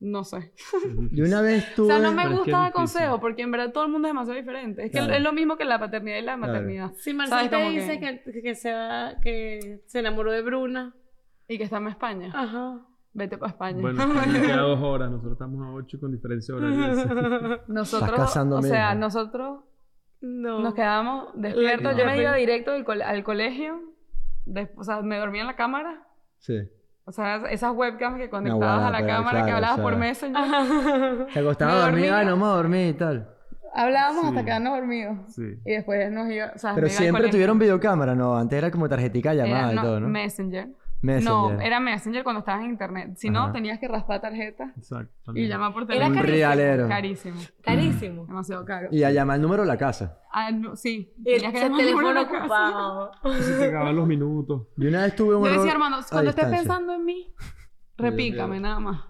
no sé. Yo una vez O tuve... sea, no me que gusta difícil. consejo porque en verdad todo el mundo es demasiado diferente. Es que Claro. es lo mismo que la paternidad y la Claro. maternidad. si Marcel te dice que, que, se va, que se enamoró de Bruna, Y que estamos en España. ajá. Vete para España. Bueno, queda dos horas, nosotros estamos a ocho con diferencia horaria. nosotros, o sea, nosotros No. nos quedamos despiertos. No. Yo me iba directo del cole- al colegio. O sea, me dormía en la cámara. Sí. O sea, esas webcams que conectabas bueno, a la cámara, claro, que hablabas o por. Messenger. Se acostaba Me a dormir, dormía. ay, no me dormir y tal. Hablábamos hasta Sí. quedarnos dormidos. Sí. Y después nos iba, o sea, Pero iba siempre tuvieron videocámara, ¿no? Antes era como tarjetica llamada Era, y no, todo, ¿no? Messenger. Messenger. No, era Messenger cuando estabas en internet. Si no, Ajá. tenías que raspar tarjeta Exacto. y llamar por Era teléfono. Un carísimo. rialero. Carísimo. Carísimo. Demasiado caro. Y a llamar el número de la casa. Ah, no, sí. Ese Tenías que llamar teléfono la casa. ocupado. Se te acaban los minutos. Yo una vez tuve un Yo error decía, hermano, a cuando estés distancia. pensando en mí, repícame nada más.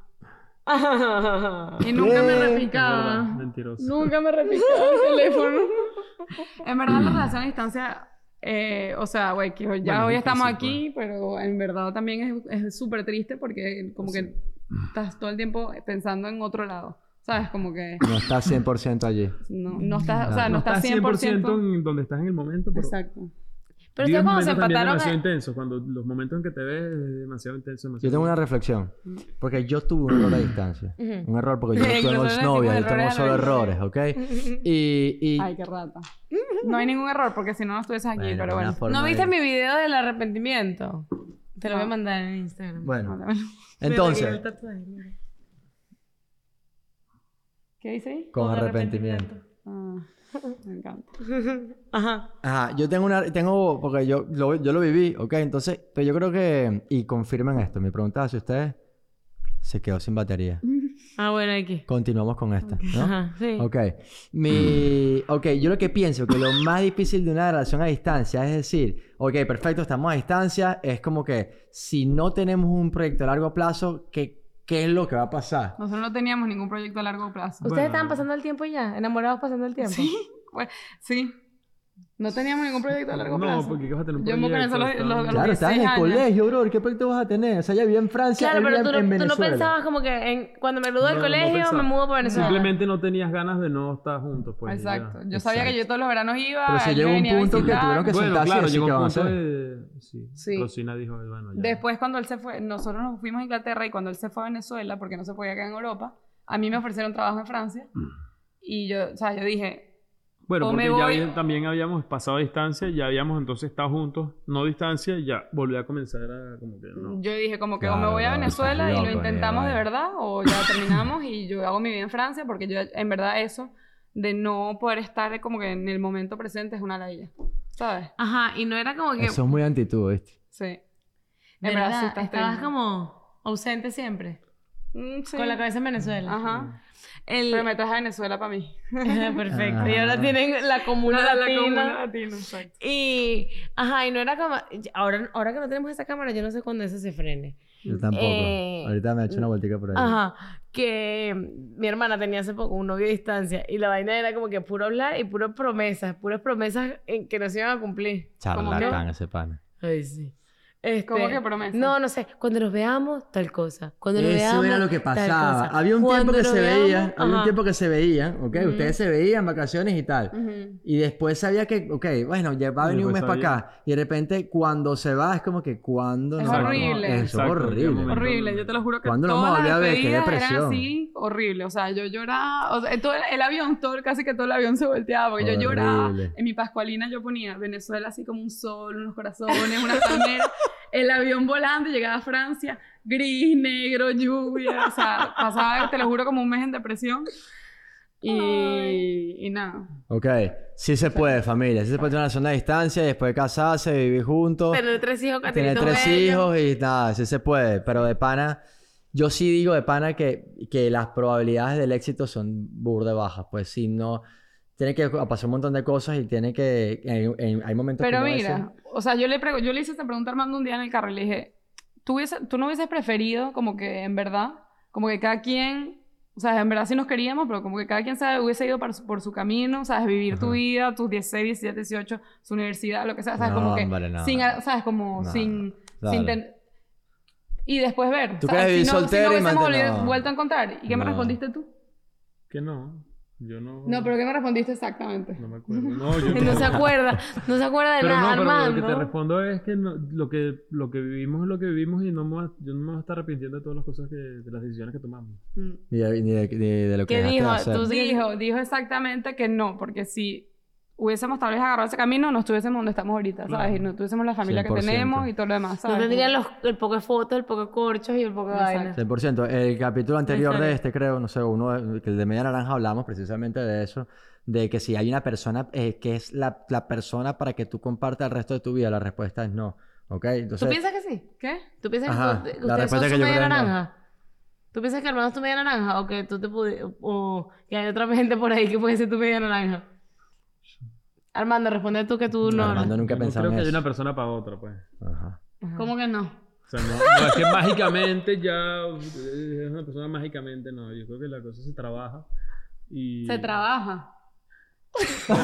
y Y nunca me repicaba. Mentiroso. Nunca me repicaba el teléfono. En verdad, la relación a distancia, eh, o sea, güey, que ya Bueno, hoy es estamos aquí, pero en verdad también es- es súper triste porque como que estás todo el tiempo pensando en otro lado. ¿Sabes? Como que No está 100% allí. no, no estás, o sea, No no, estás estás 100%. 100% en donde estás en el momento, pero Exacto. Pero ustedes cuando se empataron... demasiado a- intensos. Cuando los momentos en que te ves es demasiado intenso. Yo demasiado tengo una reflexión. Porque yo tuve un error a distancia. Un error porque yo no tengo Nosotros novia, yo tengo solo errores, ¿ok? Y... y Ay, qué rata. No hay ningún error porque si no, no estuvieses aquí, Bueno, pero bueno. ¿No de- viste mi video del arrepentimiento? Te lo voy a No. mandar en Instagram. Bueno, entonces. ¿Qué dice ahí? con Con arrepentimiento. Ah, me encanta. Ajá. Ajá, yo tengo una, tengo, porque yo lo, yo lo viví, ¿ok? Entonces, pero yo creo que, y confirmen esto, mi pregunta es si ustedes se quedó sin batería. Ah, bueno, aquí. Continuamos con esta, ¿no? Ajá, sí. Ok. Mi... Ok, yo lo que pienso que lo más difícil de una relación a distancia es decir, ok, perfecto, estamos a distancia, es como que si no tenemos un proyecto a largo plazo, ¿qué, qué es lo que va a pasar? Nosotros no teníamos ningún proyecto a largo plazo. ¿Ustedes Bueno. estaban pasando el tiempo ya? ¿Enamorados pasando el tiempo? Sí, sí. No teníamos ningún proyecto a largo No, plazo. porque ¿qué vas a tener un Yo me proyecto? comencé a los- los- los Claro, estás en 16 el colegio, bro. ¿Qué proyecto vas a tener? O sea, ella vivía en Francia, Claro, pero tú no, en tú no Venezuela. pensabas como que en- cuando me gradué del No, no colegio me pensaba. mudo para Venezuela. Simplemente no tenías ganas de no estar juntos, pues. y ya. Exacto. Yo sabía que Exacto. yo todos los veranos iba. Pero si él llegó un punto que tuvieron que Bueno, sentarse y claro, decir llegó qué un punto hacer. de... Sí. Sí. Rosina dijo, bueno, ya. Después cuando él se fue, nosotros nos fuimos a Inglaterra y cuando él se fue a Venezuela, porque no se podía quedar en Europa, a mí me ofrecieron trabajo en Francia. Y yo, o sea, yo dije, Bueno, o porque ya había- también habíamos pasado a distancia, ya habíamos entonces estado juntos, no distancia, y ya volví a comenzar a como que no. yo dije como que o me Claro, voy a claro, Venezuela y lo intentamos de verdad o ya terminamos y yo hago mi vida en Francia porque yo en verdad eso de no poder estar como que en el momento presente es una ladilla. ¿Sabes? Ajá, y no era como que... Eso es muy antitud, ¿viste? Sí. En ¿verdad? verdad, Estabas como ausente siempre. Mm, sí. Con la cabeza en Venezuela. Ajá. El... Pero me traje a Venezuela para mí. Perfecto. Y Ah. ahora tienen la comuna La- la latina. comuna latina, exacto. Y, ajá, y no era como, ahora, ahora que no tenemos esa cámara, yo no sé cuándo eso se frene. Yo tampoco. Eh, Ahorita me ha hecho una vueltica por ahí. Ajá, que mi hermana tenía hace poco un novio a distancia y la vaina era como que puro hablar y puro promesas, puras promesas en que no se iban a cumplir. Charlatán ese pana. Ay, sí. Este, ¿Cómo que promesas? No, no sé. Cuando nos veamos, tal cosa. Cuando nos Eso veamos, era lo que tal pasaba. cosa. Había un tiempo Cuando que se veamos, veían, había un tiempo que se veían, ¿ok? Ustedes se veían, vacaciones y tal. Y después sabía que, ok, bueno, ya va a venir un mes para acá. Y de repente, cuando se va, es como que, ¿cuándo? Es nos vamos? horrible. Eso Exacto, horrible. Horrible, yo te lo juro que ¿Cuándo nos vamos todas a las ver? Qué despedidas eran depresión. así, horrible. O sea, yo lloraba, o sea, todo el, el avión, todo, casi que todo el avión se volteaba, porque yo lloraba. Horrible. En mi pascualina yo ponía Venezuela así como un sol, unos corazones, una palmera, el avión volando y llegaba a Francia, gris, negro, lluvia, o sea, pasaba, te lo juro, como un mes en depresión. Y, y nada. Ok, sí se puede, familia. Sí se puede tener una relación a distancia y después casarse, vivir juntos. Tener tres hijos, Tener tres Bello. hijos y nada, sí se puede. Pero de pana, yo sí digo de pana que, que las probabilidades del éxito son burde bajas. Pues si no, tiene que pasar un montón de cosas y tiene que. en- en- hay momentos Pero como mira, o sea, yo le, yo le hice esta pregunta a Armando un día en el carro y le dije, ¿tú, hubiese- ¿tú no hubieses preferido como que en verdad, como que cada quien, o sea, en verdad sí nos queríamos, pero como que cada quien sabe, hubiese ido por su, por su camino, ¿sabes? Vivir tu Ajá. vida, tus 16, 17, 18, su universidad, lo que sea, ¿sabes? No, como que hombre, no. sin, ¿sabes? Como No, sin, sin ten- Y después ver, Tú ¿sabes? vivir si no, soltero y si no hubiésemos volvi- no. vuelto a encontrar. ¿Y qué me respondiste tú? Que no, yo no... No, pero ¿qué me respondiste exactamente? No me acuerdo. No, yo No se acuerda, no se acuerda de Pero nada, no, pero lo que te respondo es que no- lo que lo que vivimos es lo que vivimos y no me, va- yo no me voy a estar arrepintiendo de todas las cosas que de las decisiones que tomamos. Mm. Ni de, ni de- de lo que ¿Qué dijo? hacer. Tú- Dijo, dijo exactamente que no, porque si hubiésemos tal vez agarrado ese camino, no estuviésemos donde estamos ahorita, ¿sabes? Claro. Y no tuviésemos la familia que 100%. tenemos y todo lo demás, No ¿sabes? tendrían los, el poco de fotos, el poco de corchos y el poco de vaina. 100%. El capítulo anterior de este, creo, no sé, uno, de- que el de Media Naranja hablamos precisamente de eso, de que si hay una persona eh, que es la, la persona para que tú compartas el resto de tu vida, la respuesta es no. ¿Ok? Entonces, ¿Tú piensas que sí? ¿Qué? ¿Tú piensas Ajá, que, tú- que la ustedes son respuesta su que yo media creo es no. naranja? ¿Tú piensas que Armando es tu media naranja? ¿O que tú te pudi- o que hay otra gente por ahí que puede ser tu media naranja? Armando, responde tú que tú no. Armando nunca Yo pensado creo en que eso. una persona para otra, pues. Ajá. ¿Cómo que no? O sea, no, no es que mágicamente ya eh, es una persona mágicamente, no. Yo creo que la cosa se trabaja y... Se trabaja.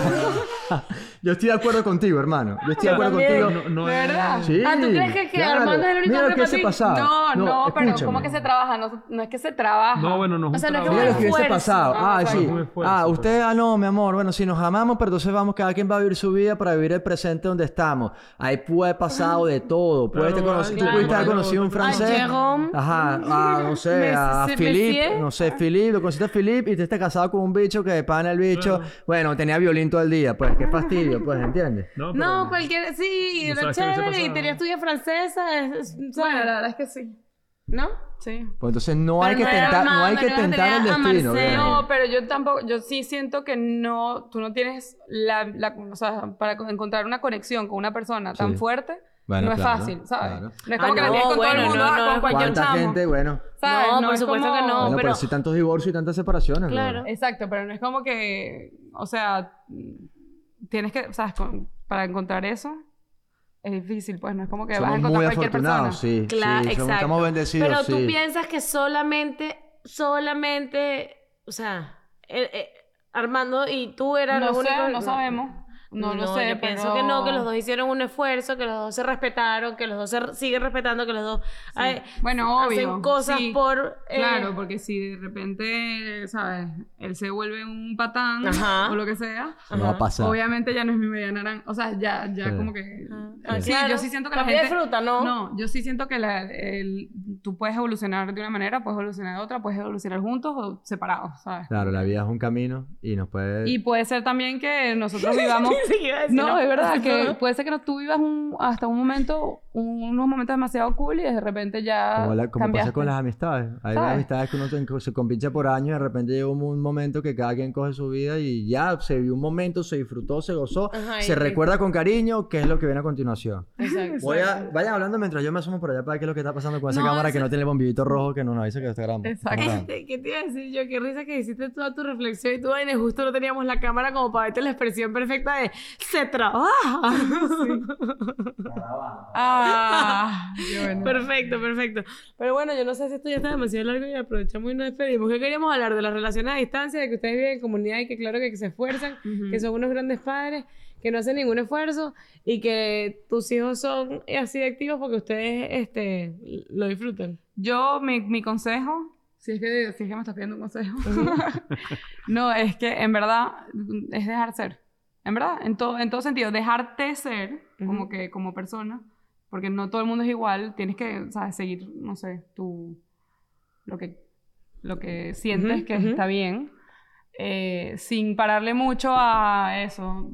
Yo estoy de acuerdo contigo, hermano. Yo estoy de acuerdo también. contigo. No, no ¿De es- verdad? Sí, Ah, ¿tú crees que- que claro. Armando es el único Mira lo hombre que ti? pasado. No, no, pero escúchame. ¿cómo que se trabaja? No, no es que se trabaja. No, bueno, no es O sea, no es que. Mira lo que hubiese pasado. Ah, Ah, sí. Esfuerzo, Ah, pues. usted, ah, no, mi amor. Bueno, si nos amamos, pero entonces vamos, cada quien va a vivir su vida para vivir el presente donde estamos. Ahí puede pasado de todo. Puede Claro, te conocer, hay- tú claro. pudiste haber conocido un francés. Jérôme. Ajá, a, no sé, a Philippe, no sé, Philippe, lo conociste a Philippe y te estás casado con un bicho que pana el bicho, Claro. bueno, tenía violín todo el día, pues, qué fastidio, pues, ¿entiendes? No, pero- No, cualquier... Sí, No era sabes qué hubiese chévere y pasado. tenía estudia francesa. es- es- Bueno, ¿sabes? la verdad es que sí. ¿No? Sí. Pues entonces no Pero hay que no era tentar, no Armando, hay que no tentar el tenía a destino. Marcelo. ¿verdad? No, pero yo tampoco, yo sí siento que no, tú no tienes la, la o sea, para co- encontrar una conexión con una persona tan Sí. fuerte, Bueno, no es claro, fácil, ¿sabes? claro. No es Ah, como que la no, tienes con todo el bueno, mundo, no, ah, no, con cualquier ¿Cuánta chamo. gente, bueno? ¿sabes? No, por es supuesto como- que no. bueno, pero- pero si tantos divorcios y tantas separaciones. Claro. ¿no? Exacto, pero no es como que, o sea, tienes que, ¿sabes? Con- para encontrar eso es difícil, pues no es como que vas a Somos encontrar muy cualquier persona. afortunados, sí. Claro, sí, somos- exacto. estamos bendecidos, Pero tú sí. piensas que solamente, solamente, o sea, eh, eh, Armando y tú eran No los sé, únicos. no sabemos. No, lo sé, yo pienso que no, que los dos hicieron un esfuerzo, que los dos se respetaron, que los dos se siguen respetando, que los dos Bueno, hacen cosas sí. por... eh, Claro, porque si de repente, ¿sabes? Él se vuelve un patán Ajá. o lo que sea, No va a pasar. obviamente ya no es mi media naranja. O sea, ya, ya Sí. como que... Ah, Sí, claro. yo sí siento que la Cambia gente... fruta, ¿no? No, yo sí siento que la- el- tú puedes evolucionar de una manera, puedes evolucionar de otra, puedes evolucionar juntos o separados, ¿sabes? Claro, la vida es un camino y nos puede... Y puede ser también que nosotros vivamos... Sí, iba a decir No, es verdad que puede ser que no- tú vivas un- hasta un momento, unos momentos demasiado cool y de repente ya Como, la- como pasa con las amistades. Hay ¿Sabes? amistades que uno se, se compincha por años y de repente llega un, un momento que cada quien coge su vida y ya se vivió un momento, se disfrutó, se gozó, Ajá, y- se recuerda con cariño qué es lo que viene a continuación. Exacto. Voy a, vayan hablando mientras yo me asomo por allá para ver qué es lo que está pasando con esa No, cámara que no tiene el bombillito rojo que nos avisa que está grabando. Exacto. Este, ¿Qué te iba a decir yo? Qué risa que hiciste toda tu reflexión y tú, y justo no teníamos la cámara como para verte la expresión perfecta de ¡se trabaja! Ah, bueno. perfecto, perfecto. Pero bueno, yo no sé si esto ya está demasiado largo y aprovechamos y nos despedimos. ¿Qué queríamos hablar? De las relaciones a distancia, de que ustedes viven en comunidad y que claro que, se esfuerzan, que son unos grandes padres, que no hacen ningún esfuerzo y que tus hijos son así de activos porque ustedes este, lo disfrutan. Yo, mi, mi consejo, si es, que, si es que me estás pidiendo un consejo, no, es que en verdad es dejar ser. En verdad, en, todo en todo sentido, dejarte ser como que como persona, porque no todo el mundo es igual, tienes que, ¿sabes? Seguir, no sé, tu, lo que, lo que sientes Ujú, que ujú. está bien, eh, sin pararle mucho a eso,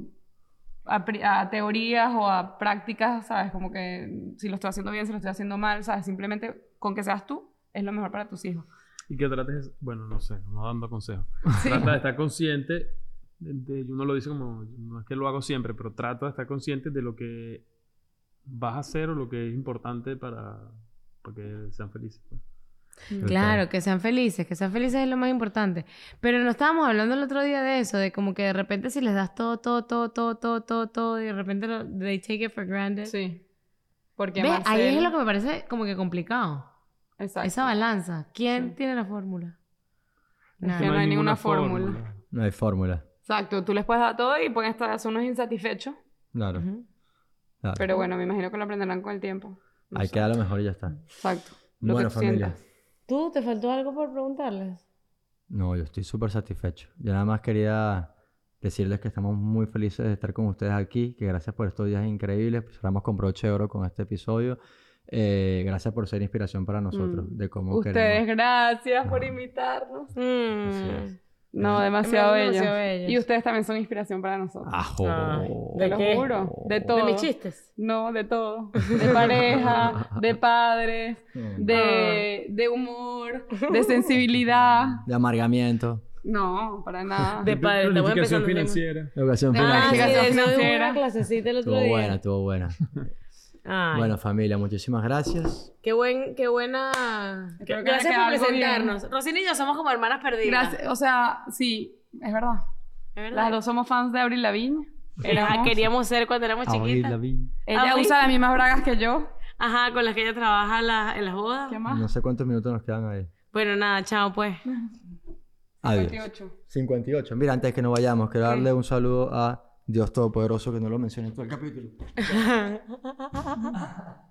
a, a teorías o a prácticas, ¿sabes? Como que si lo estoy haciendo bien, si lo estoy haciendo mal, ¿sabes? Simplemente con que seas tú es lo mejor para tus hijos. Y que trates, bueno, no sé, no dando consejos. Trata de estar consciente, de, de- uno lo dice como, no es que lo hago siempre, pero trata de estar consciente de lo que vas a hacer o lo que es importante para, para que sean felices. pues. Claro, que sean felices, que sean felices es lo más importante. Pero no estábamos hablando el otro día de eso, de como que de repente si les das todo, todo, todo, todo, todo, todo, todo, y de repente lo, they take it for granted. Sí. Porque ¿Ves? Ahí es lo que me parece como que complicado. Exacto. Esa balanza. ¿Quién Sí. tiene la fórmula? que Nadie. no hay ninguna fórmula. No hay fórmula. Exacto, tú les puedes dar todo y pueden estar unos insatisfechos, Claro. Claro. pero bueno, me imagino que lo aprenderán con el tiempo. No Hay sé. que dar lo mejor y ya está. Exacto. Lo Bueno, que tú familia. sientas. ¿Tú te faltó algo por preguntarles? No, yo estoy súper satisfecho. Yo nada más quería decirles que estamos muy felices de estar con ustedes aquí, que gracias por estos días increíbles. Pues, cerramos con broche de oro con este episodio. Eh, gracias por ser inspiración para nosotros, Mm. de cómo Ustedes, queremos. gracias por invitarnos. Mm. No, demasiado bello. demasiado. Y ustedes también son inspiración para nosotros. Ajo. Ay, Te ¿de lo qué? juro. De ¿De todo. mis chistes? No, de todo. De pareja, de padres, Mm. de, de humor, de sensibilidad. De amargamiento. No, para nada. De padre, estamos Planificación empezando. financiera. Educación Ah, financiera. sí, de hubo financiera. una clasecita el otro Estuvo día. buena, estuvo buena. Ay, Bueno, familia, muchísimas gracias. Qué, buen, qué buena... Espero que Gracias por presentarnos. Rosina y yo somos como hermanas perdidas. Gracias. O sea, sí, es verdad. ¿Es verdad? Las dos somos fans de Abril Lavigne. Queríamos ser cuando éramos Abril chiquitas. Lavigne. Ella Abril. usa las mismas bragas que yo. Ajá, con las que ella trabaja la- en las bodas. ¿Qué más? No sé cuántos minutos nos quedan ahí. Bueno, nada, chao pues. Adiós. 28. 58. Mira, antes que nos vayamos, quiero darle un saludo a Dios Todopoderoso, que no lo mencioné en todo el capítulo.